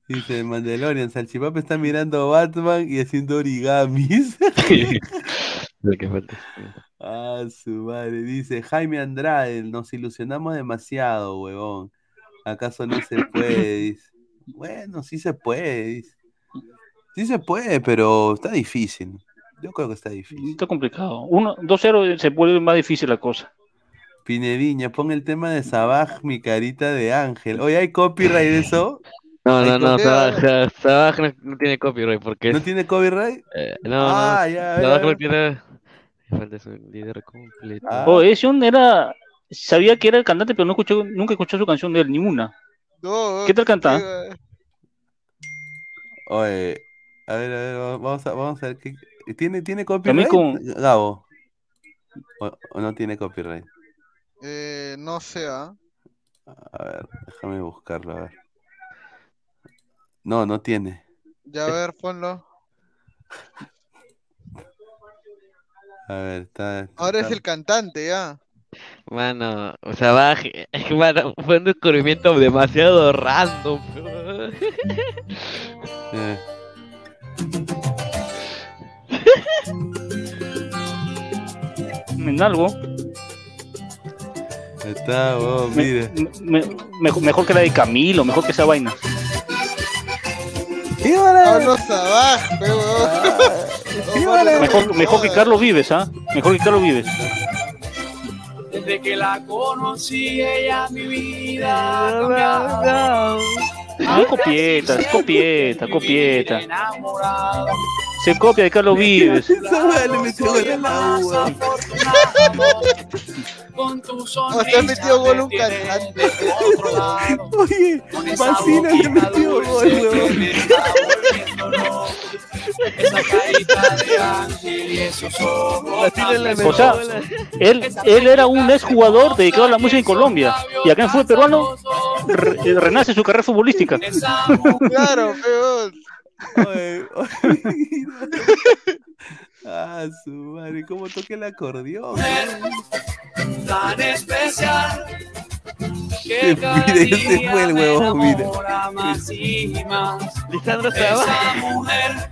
Dice Mandalorian, Salchipapa está mirando Batman y haciendo origamis. Lo que falta. ah, su madre. Dice Jaime Andrade, nos ilusionamos demasiado, huevón. ¿Acaso no se puede? Dice. Bueno, sí se puede, dice. Sí se puede, pero está difícil. Yo creo que está difícil. Está complicado. Uno, 2-0 se vuelve más difícil la cosa. Pinediña, pon el tema de Sabaj, mi carita de ángel. Oye, ¿hay copyright de eso? No, no, no. Sabaj, no, no tiene copyright porque ¿No es- tiene copyright? eh, no, Ah, no, ya, a ver, Sabaj no tiene. Falta su líder completo. Ah. Oh, Esion era. Sabía que era el cantante, pero no escuché, nunca escuché su canción de él, ninguna. No, ¿Qué tal canta? eh, Oye, a ver, a ver, va- vamos a, vamos a ver. ¿qué- ¿Tiene, ¿Tiene copyright? con- Gabo. O, o no tiene copyright? eh, no sé, ¿ah? A ver, déjame buscarlo, a ver. No, no tiene. Ya a ver, ponlo. Ahora es el cantante, ya. Mano, o sea, va, mano, fue un descubrimiento demasiado random. eh. Menalgo. Está, oh, mire. Mejor que la de Camilo, mejor que esa vaina. ¡Qué Pablo Sabaj, Mejor, mejor que Carlos Vives, ¿ah? Mejor que Carlos Vives. Desde que la conocí, ella mi vida ha cambiado. Ah, copieta, es copieta, copieta. Se copia de Carlos Vives. Esa weá le metió gol a la U, weón. Con tu O sea, sonrisa. ha metido gol un cantante. Oye, Vacina le metió gol, weón. Esa carita de ángel y esos ojos O sea, él, él era un exjugador dedicado a la música en Colombia. Y acá en fútbol peruano re- eh, renace su carrera futbolística. Claro, peor. Oye, oye. Ah, su madre, cómo toca el acordeón. tan especial Que cada mire, ese fue el huevón, mira. más y más. Lisandro Esa mujer,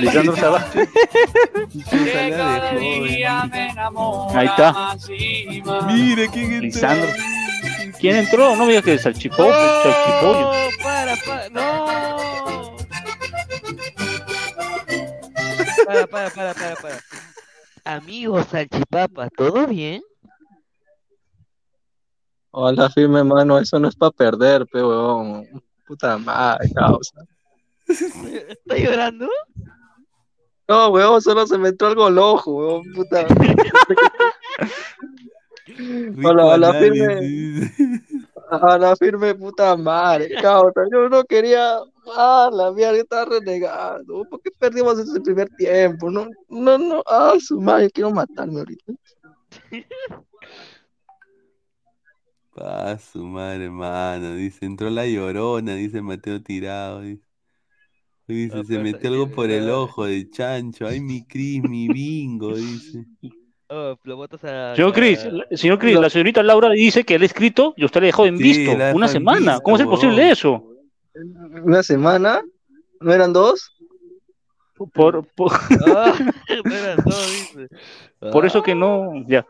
Lisandro enamora Ahí está. Mire quién entró. Lisandro. ¿Quién entró? No me digas que el salchipollo, salchipollo. No, para, para, no. Para, para, para, para, para. Amigo Salchipapa, ¿todo bien? Hola, firme, mano, eso no es para perder, pe, weón. Puta madre, causa. ¿Está llorando? No, weón, solo se me entró algo al ojo, weón, puta. Hola, hola, firme. A la firme, puta madre, causa. Yo no quería. Ah, la mierda, yo estaba renegando. ¿Por qué perdimos ese primer tiempo? No, no, no. Ah, su madre, quiero matarme ahorita. Pa, su madre, mano. Dice, entró la llorona, dice Mateo Tirado. Dice, Dice, se metió algo por el ojo de chancho. Ay, mi Cris, mi bingo, dice. Oh, lo botas a. Señor Cris, la- señor Cris, la señorita Laura dice que le ha escrito y usted le dejó en Sí, visto una semana. visto, ¿Cómo es posible eso? ¿Una semana? ¿No eran dos? Por, por, Ah, no eran dos, dice. por eso que no. Ya.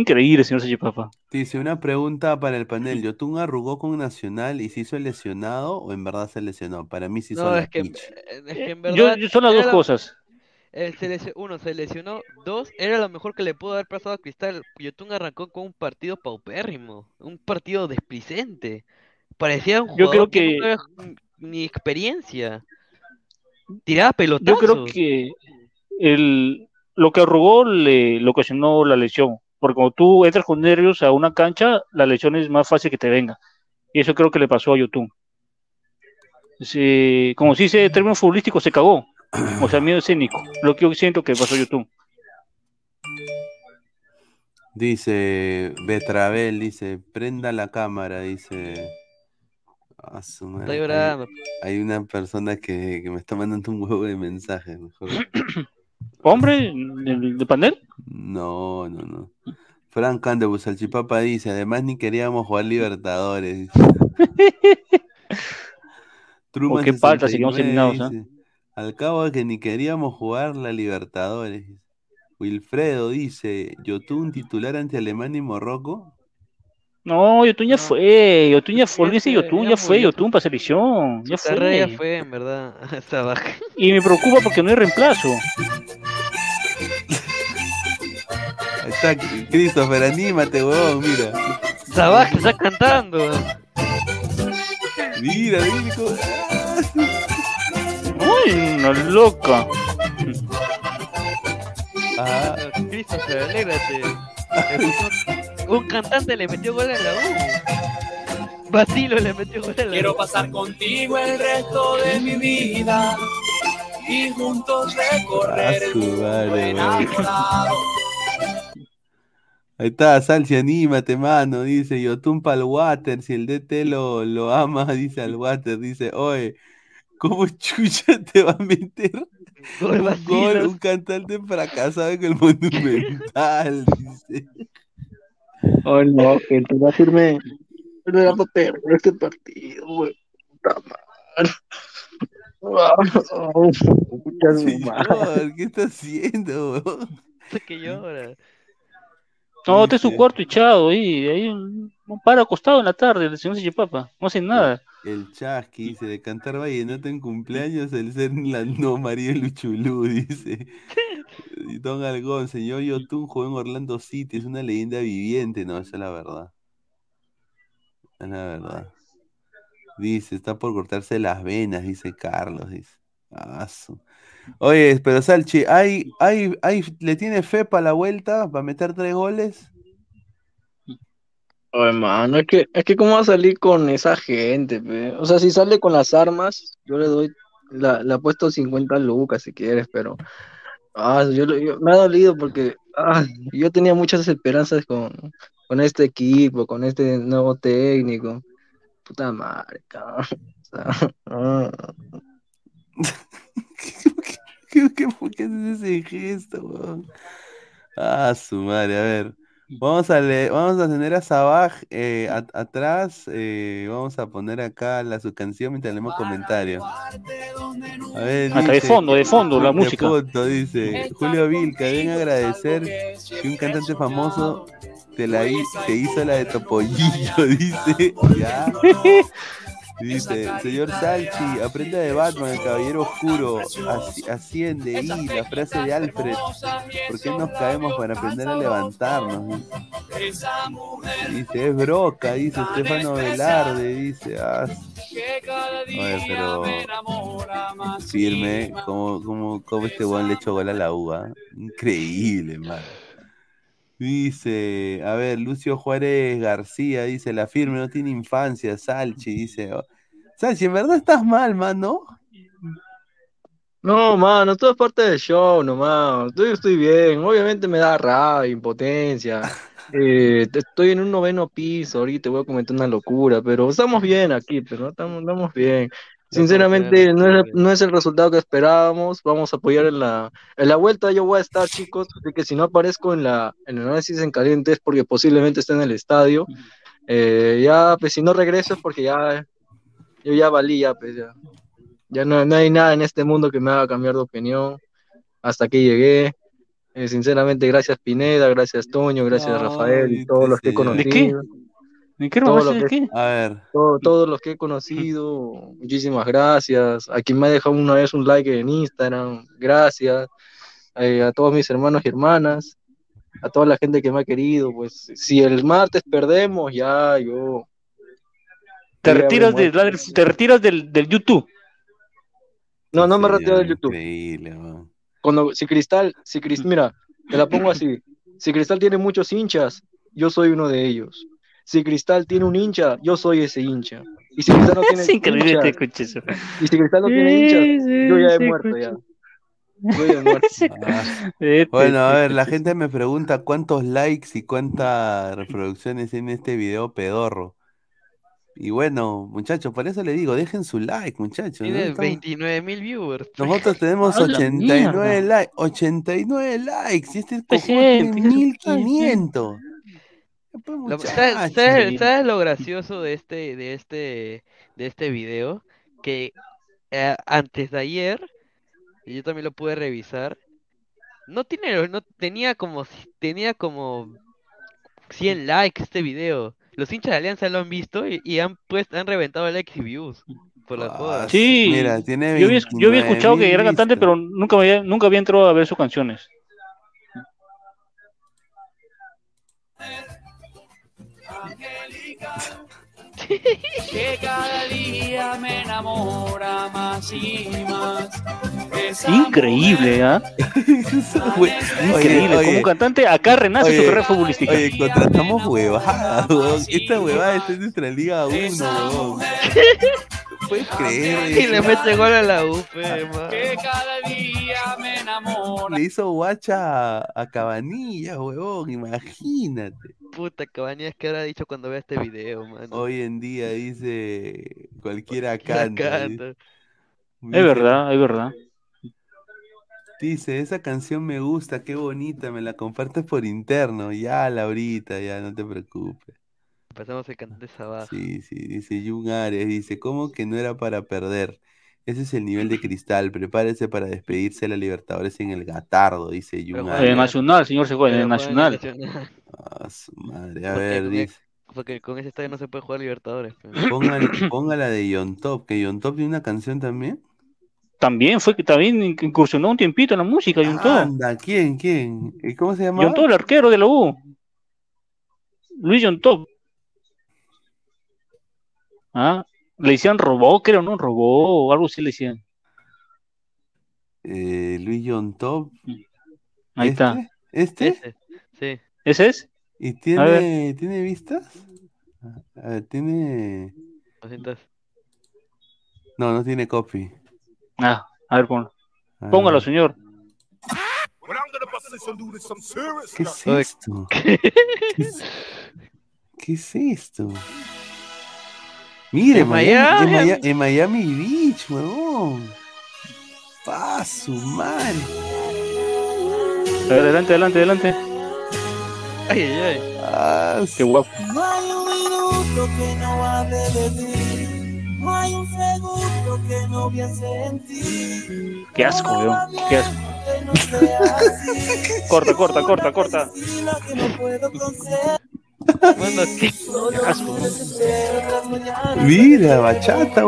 Increíble, señor Salchipapa. Dice, una pregunta para el panel. ¿Yotun arrugó con Nacional y se hizo lesionado o en verdad se lesionó? Para mí sí son No, la es que, pitch. es que en Eh, Yo- verdad. yo- son las dos la- cosas. eh, se uno, se lesionó. Dos, era lo mejor que le pudo haber pasado a Cristal. Yotun arrancó con un partido paupérrimo. Un partido desplicente. Parecía un Yo jugador creo que que- no ni experiencia. Tiraba Yo pelotazos. creo que el, lo que arrugó le, le ocasionó la lesión. Porque cuando tú entras con nervios a una cancha, la lesión es más fácil que te venga. Y eso creo que le pasó a Yotun. Se- como si dice término futbolístico, se cagó. O sea, miedo escénico. Lo que yo siento que pasó a Yotun. Dice Betravel, dice, prenda la cámara, dice. A su madre, Está hay- llorando. Hay, una persona que, que me está mandando un huevo de mensajes. Mejor. ¿Hombre de, de panel? No, no, no. Frank Candebus, Salchipapa dice, además ni queríamos jugar Libertadores. Truman Oh, qué falta, seguimos 69 eliminados, dice, Al cabo de que ni queríamos jugar la Libertadores. dice. Wilfredo dice, Yotun titular ante Alemania y Morroco. No, Yotun ya fue. Yotun ya fue. Ya Yotun, ya, ya fue. Yotun para selección. Ya fue. ya fue, en verdad. Esa baja. Y me preocupa porque no hay reemplazo. Ahí está, Christopher, anímate, huevón, mira. Sabaj está cantando. Mira, mira Uy, una loca. Ah, Christopher, alégrate. Un cantante le metió gol a la U. Batilo le metió gol a la Quiero U. pasar contigo el resto de mi vida y juntos recorrer Ah, el su mundo enamorado. Ahí está, Salsi, anímate, mano. Dice, Yotun pa'l water. Si el DT lo, lo ama, dice al water. Dice, oye, ¿cómo chucha te va a meter Gol un gol, un cantante fracasado en el Monumental? Dice. Oh, no, que te va a era para perder este partido, güey. Puta madre. Oh, pucha su madre. Señor, ¿qué está haciendo? weón? Hasta que llora. No, está en su cuarto echado ahí, ahí un, un par acostado en la tarde, el señor Papa, no hace nada. El Chasqui dice, de cantar vallenato en cumpleaños, el ser la no María Luchulú, dice. Don Algón, señor Yotun jugó en Orlando City, es una leyenda viviente, no, esa es la verdad. Es la verdad. Dice, está por cortarse las venas, dice Carlos, dice. Ah, Oye, pero Salchi, ¿hay, hay, hay, ¿le tiene fe para la vuelta? ¿Para meter tres goles? Ay, mano, es que, es que cómo va a salir con esa gente, pe? O sea, si sale con las armas, yo le doy, la, le apuesto 50 lucas si quieres, pero ah, yo, lo- yo- me ha dolido porque ah, yo tenía muchas esperanzas con, con este equipo, con este nuevo técnico. Puta madre, cabrón. O sea, ah. ¿Qué, qué, por qué haces ese gesto, weón? Ah, su madre, a ver. Vamos a leer, vamos a tener a Sabaj eh, atrás. eh, vamos a poner acá la su canción mientras leemos comentarios. A ver, Hasta de dice- fondo, de fondo, la de música. fondo, dice Julio Vilca, deben agradecer que un cantante famoso te, la te hizo la de Topollillo, dice. Ya. Dice, señor Salchi, aprenda de Batman, el caballero oscuro, asci- asciende, y la frase de Alfred, ¿por qué nos caemos para aprender a levantarnos? Dice, es broca, dice Estefano Velarde, dice, ah, Oye, pero firme, como, como, como este weón le echó gol a la uva. Increíble, man. Dice, a ver, Lucio Juárez García dice, la firme no tiene infancia, Salchi, dice. oh, Salchi, en verdad estás mal, mano. No, mano, todo es parte del show nomás. Yo estoy bien. Obviamente me da rabia, impotencia. Eh, estoy en un noveno piso ahorita, voy a comentar una locura, pero estamos bien aquí, pero no estamos, estamos bien. Sinceramente, no es, no es el resultado que esperábamos. Vamos a apoyar en la, en la vuelta. Yo voy a estar, chicos, así que si no aparezco en la, en el análisis en caliente es porque posiblemente esté en el estadio. Eh, ya, pues si no regreso es porque ya, yo ya valí, ya, pues ya. Ya no, no hay nada en este mundo que me haga cambiar de opinión. Hasta aquí llegué. Eh, sinceramente, gracias Pineda, gracias Toño, gracias Rafael y todos los que he señor. ¿De qué? Conocido. ¿De qué Todo lo que- qué? A ver, todo- todos los que he conocido, muchísimas gracias. A quien me ha dejado una vez un like en Instagram, gracias. Eh, a todos mis hermanos y hermanas, a toda la gente que me ha querido. Pues si el martes perdemos, ya yo. Te retiras, de, te retiras del, del YouTube. No, no me retiro del YouTube. Increíble, man. Cuando, si Cristal, si Cristal, mira, te la pongo así. Si Cristal tiene muchos hinchas, yo soy uno de ellos. Si Cristal tiene un hincha, yo soy ese hincha. Y si Cristal no tiene Es este coche eso. y si Cristal no tiene hinchas, Sí, yo ya he muerto ya. Ah, Bueno, a ver, la gente me pregunta cuántos likes y cuántas reproducciones tiene este video pedorro. Y bueno, muchachos, por eso le digo, dejen su like, muchachos. ¿no? Tiene Estamos- 29 mil viewers. Nosotros tenemos ¡A la 89 mierda! likes, 89 likes, y este Pues, cojón tiene gente, ¿qué se- 1500. Pues, Lo- ¿sabes, muchachos. sabes- sabes lo gracioso de este, de este, de este video? Que eh, antes de ayer, y yo también lo pude revisar, no tiene, no tenía como, tenía como 100 likes este video. Los hinchas de Alianza lo han visto y, y han pues, han reventado likes y views por las Ah. Sí, Mira, tiene yo había, yo había escuchado que 29.000 era cantante, pero nunca había, nunca había entrado a ver sus canciones. Que cada día me enamora más y más. Esa Increíble, ¿ah? Güey, Increíble. oye, Como cantante, acá renace oye, su carrera futbolística. Oye, contratamos huevadas. Esta huevada está en nuestra Liga 1, weón. ¿Puedes creer? Y le mete gol a la U, que cada día me enamora. Le hizo guacha a, a Cabanilla, huevón, imagínate. Puta, Cabañas, ¿qué habrá dicho cuando vea este video, mano? Hoy en día dice cualquiera canta. canta. dice. Es verdad, es verdad. Dice, esa canción me gusta, qué bonita, me la compartes por interno. Ya, Laurita, ya, no te preocupes. Pasamos el cantante Sabaj. Sí, sí, dice Jun Ares, dice, ¿cómo que no era para perder? Ese es el nivel de cristal. Prepárese para despedirse de la Libertadores en el Gatardo, dice Jun En Arias. el Nacional, señor, se juega en el Pero juega en el Nacional. Nacional. Ah, su madre. A Porque ver, con, dice. porque con ese estadio no se puede jugar Libertadores. pe. Pongan, ponga la de Yon Top, que Yon Top tiene una canción también. También fue que también incursionó un tiempito en la música, John Top. Anda, ¿quién? ¿Quién? ¿Y ¿Cómo se llama? John Top, el arquero de la U. Luis John Top. Ah, le decían robó, creo, ¿no? Robó o algo así le decían. Eh, Luis Yon Top. Ahí ¿Este? está. ¿Este? Ese, sí. ¿Ese es? ¿Y A tiene, ver. tiene vistas? A ver, tiene. 200. No, no tiene copy. Ah, a ver, ponlo. A Póngalo, ver. señor. ¿Qué es esto? ¿Qué es, qué es esto? Mire, En Miami, en, Miami. Maya- en Miami Beach, huevón. Pa' su madre. A ver, adelante, adelante, adelante. Ay, ay, ay. Ah, Qué guapo. No hay un minuto que no hable de ti. No hay un segundo que no piense en ti. Qué asco, weón. Qué asco. No. Corta, corta, corta, corta. Mira, bachata.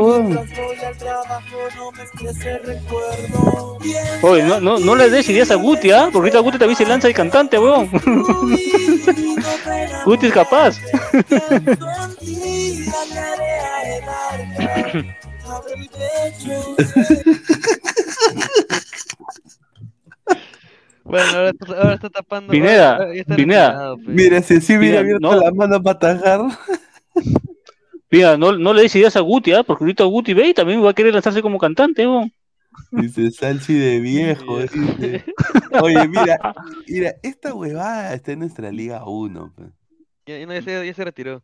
Pienso Oye, no, no, no le des ideas a Guti, ¿ah? Porque ahorita Guti también se lanza de cantante, weón. Guti es capaz. en ti, la tarea de darte. Abre mi pecho. Bueno, ahora está, ahora está tapando. Pineda, está Pineda. retirado, pe. Mira, si así hubiera Mira, abierto no. la mano para atajar. Mira, no, no le des ideas a Guti, ¿ah? Porque ahorita Guti ve y también va a querer lanzarse como cantante, weón. Dice Salchi de viejo. dice. Oye, mira, mira, esta huevada está en nuestra Liga 1. pe. Ya, no, ya, se, ya se retiró.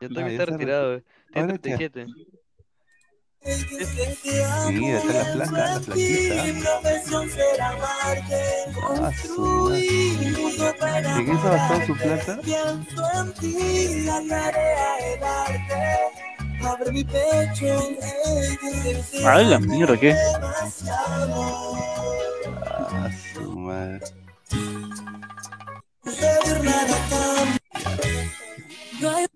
Ya No, también ya está se retirado. Tiene ¿Ahora qué? 37. Mira, está la placa, la plaquita. Ah, su ¿En ha su la. Ay, mierda, ¿qué? Ah, su madre. No hay,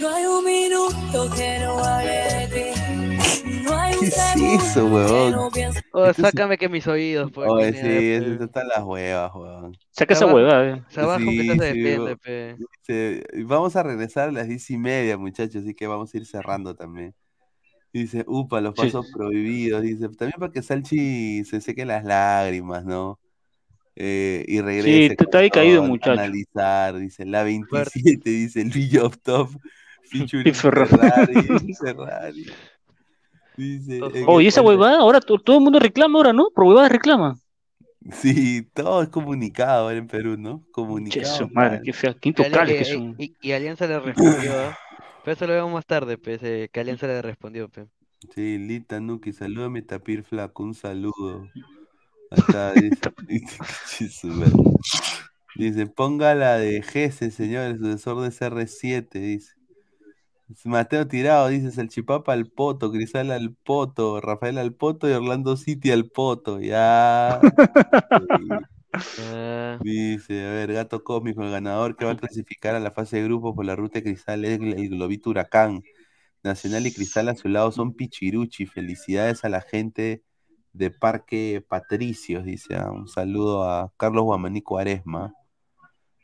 no hay un minuto que no hable de ti. No hay un ¿Qué es eso, que no Oh, Este es- sácame que mis oídos, pues. Oye, Pineda, sí, pe. eso están las huevas, huevón. Saca esa huevada, eh. O sea, abajo que Sí, se huevón. pe. Dice, vamos a regresar a las diez y media, muchachos, así que vamos a ir cerrando también. Dice, upa, los Sí. pasos prohibidos. Dice, también para que Salchi se seque las lágrimas, ¿no? Eh, y regrese. está con ahí caído, muchacho. Analizar, dice, la 27, dice Luis of Top, Y Ferrari. Ferrari. Dice, en Oye, el esa huevada, ahora to- todo el mundo reclama ahora, ¿no? Por huevada reclama. Sí, todo es comunicado ahora en Perú, ¿no? Comunicado. su madre, qué fea, qué Y, que y- son. y- y Alianza le respondió, ¿ah? Pero eso lo vemos más tarde, pe, ese- que Alianza le respondió, pe. Sí, Lita Nuki, salúdame Tapir Flaco, un saludo. Ahí está, dice, dice, ponga la de Gese, señor, el sucesor de CR7, dice. Mateo Tirado, dice Salchipapa al Poto, Crisal al Poto, Rafael al Poto y Orlando City al Poto, ya. Dice, a ver, Gato Cósmico, el ganador que va a clasificar a la fase de grupo por la ruta de Cristal es el, el Globito Huracán. Nacional y Cristal a su lado son Pichiruchi. Felicidades a la gente de Parque Patricios, dice. ah, Un saludo a Carlos Guamaní Cuaresma.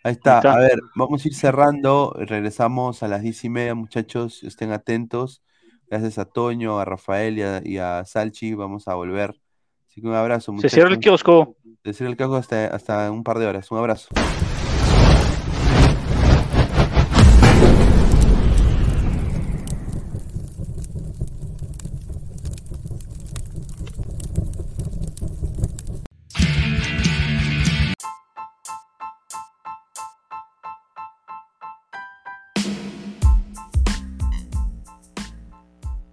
Ahí está. A ver, vamos a ir cerrando. Regresamos a las diez y media, muchachos. Estén atentos. Gracias a Toño, a Rafael y a, y a Salchi. Vamos a volver. Así que un abrazo, Se muchachos. cierra el kiosco. De cierra el kiosco hasta, hasta un par de horas. Un abrazo.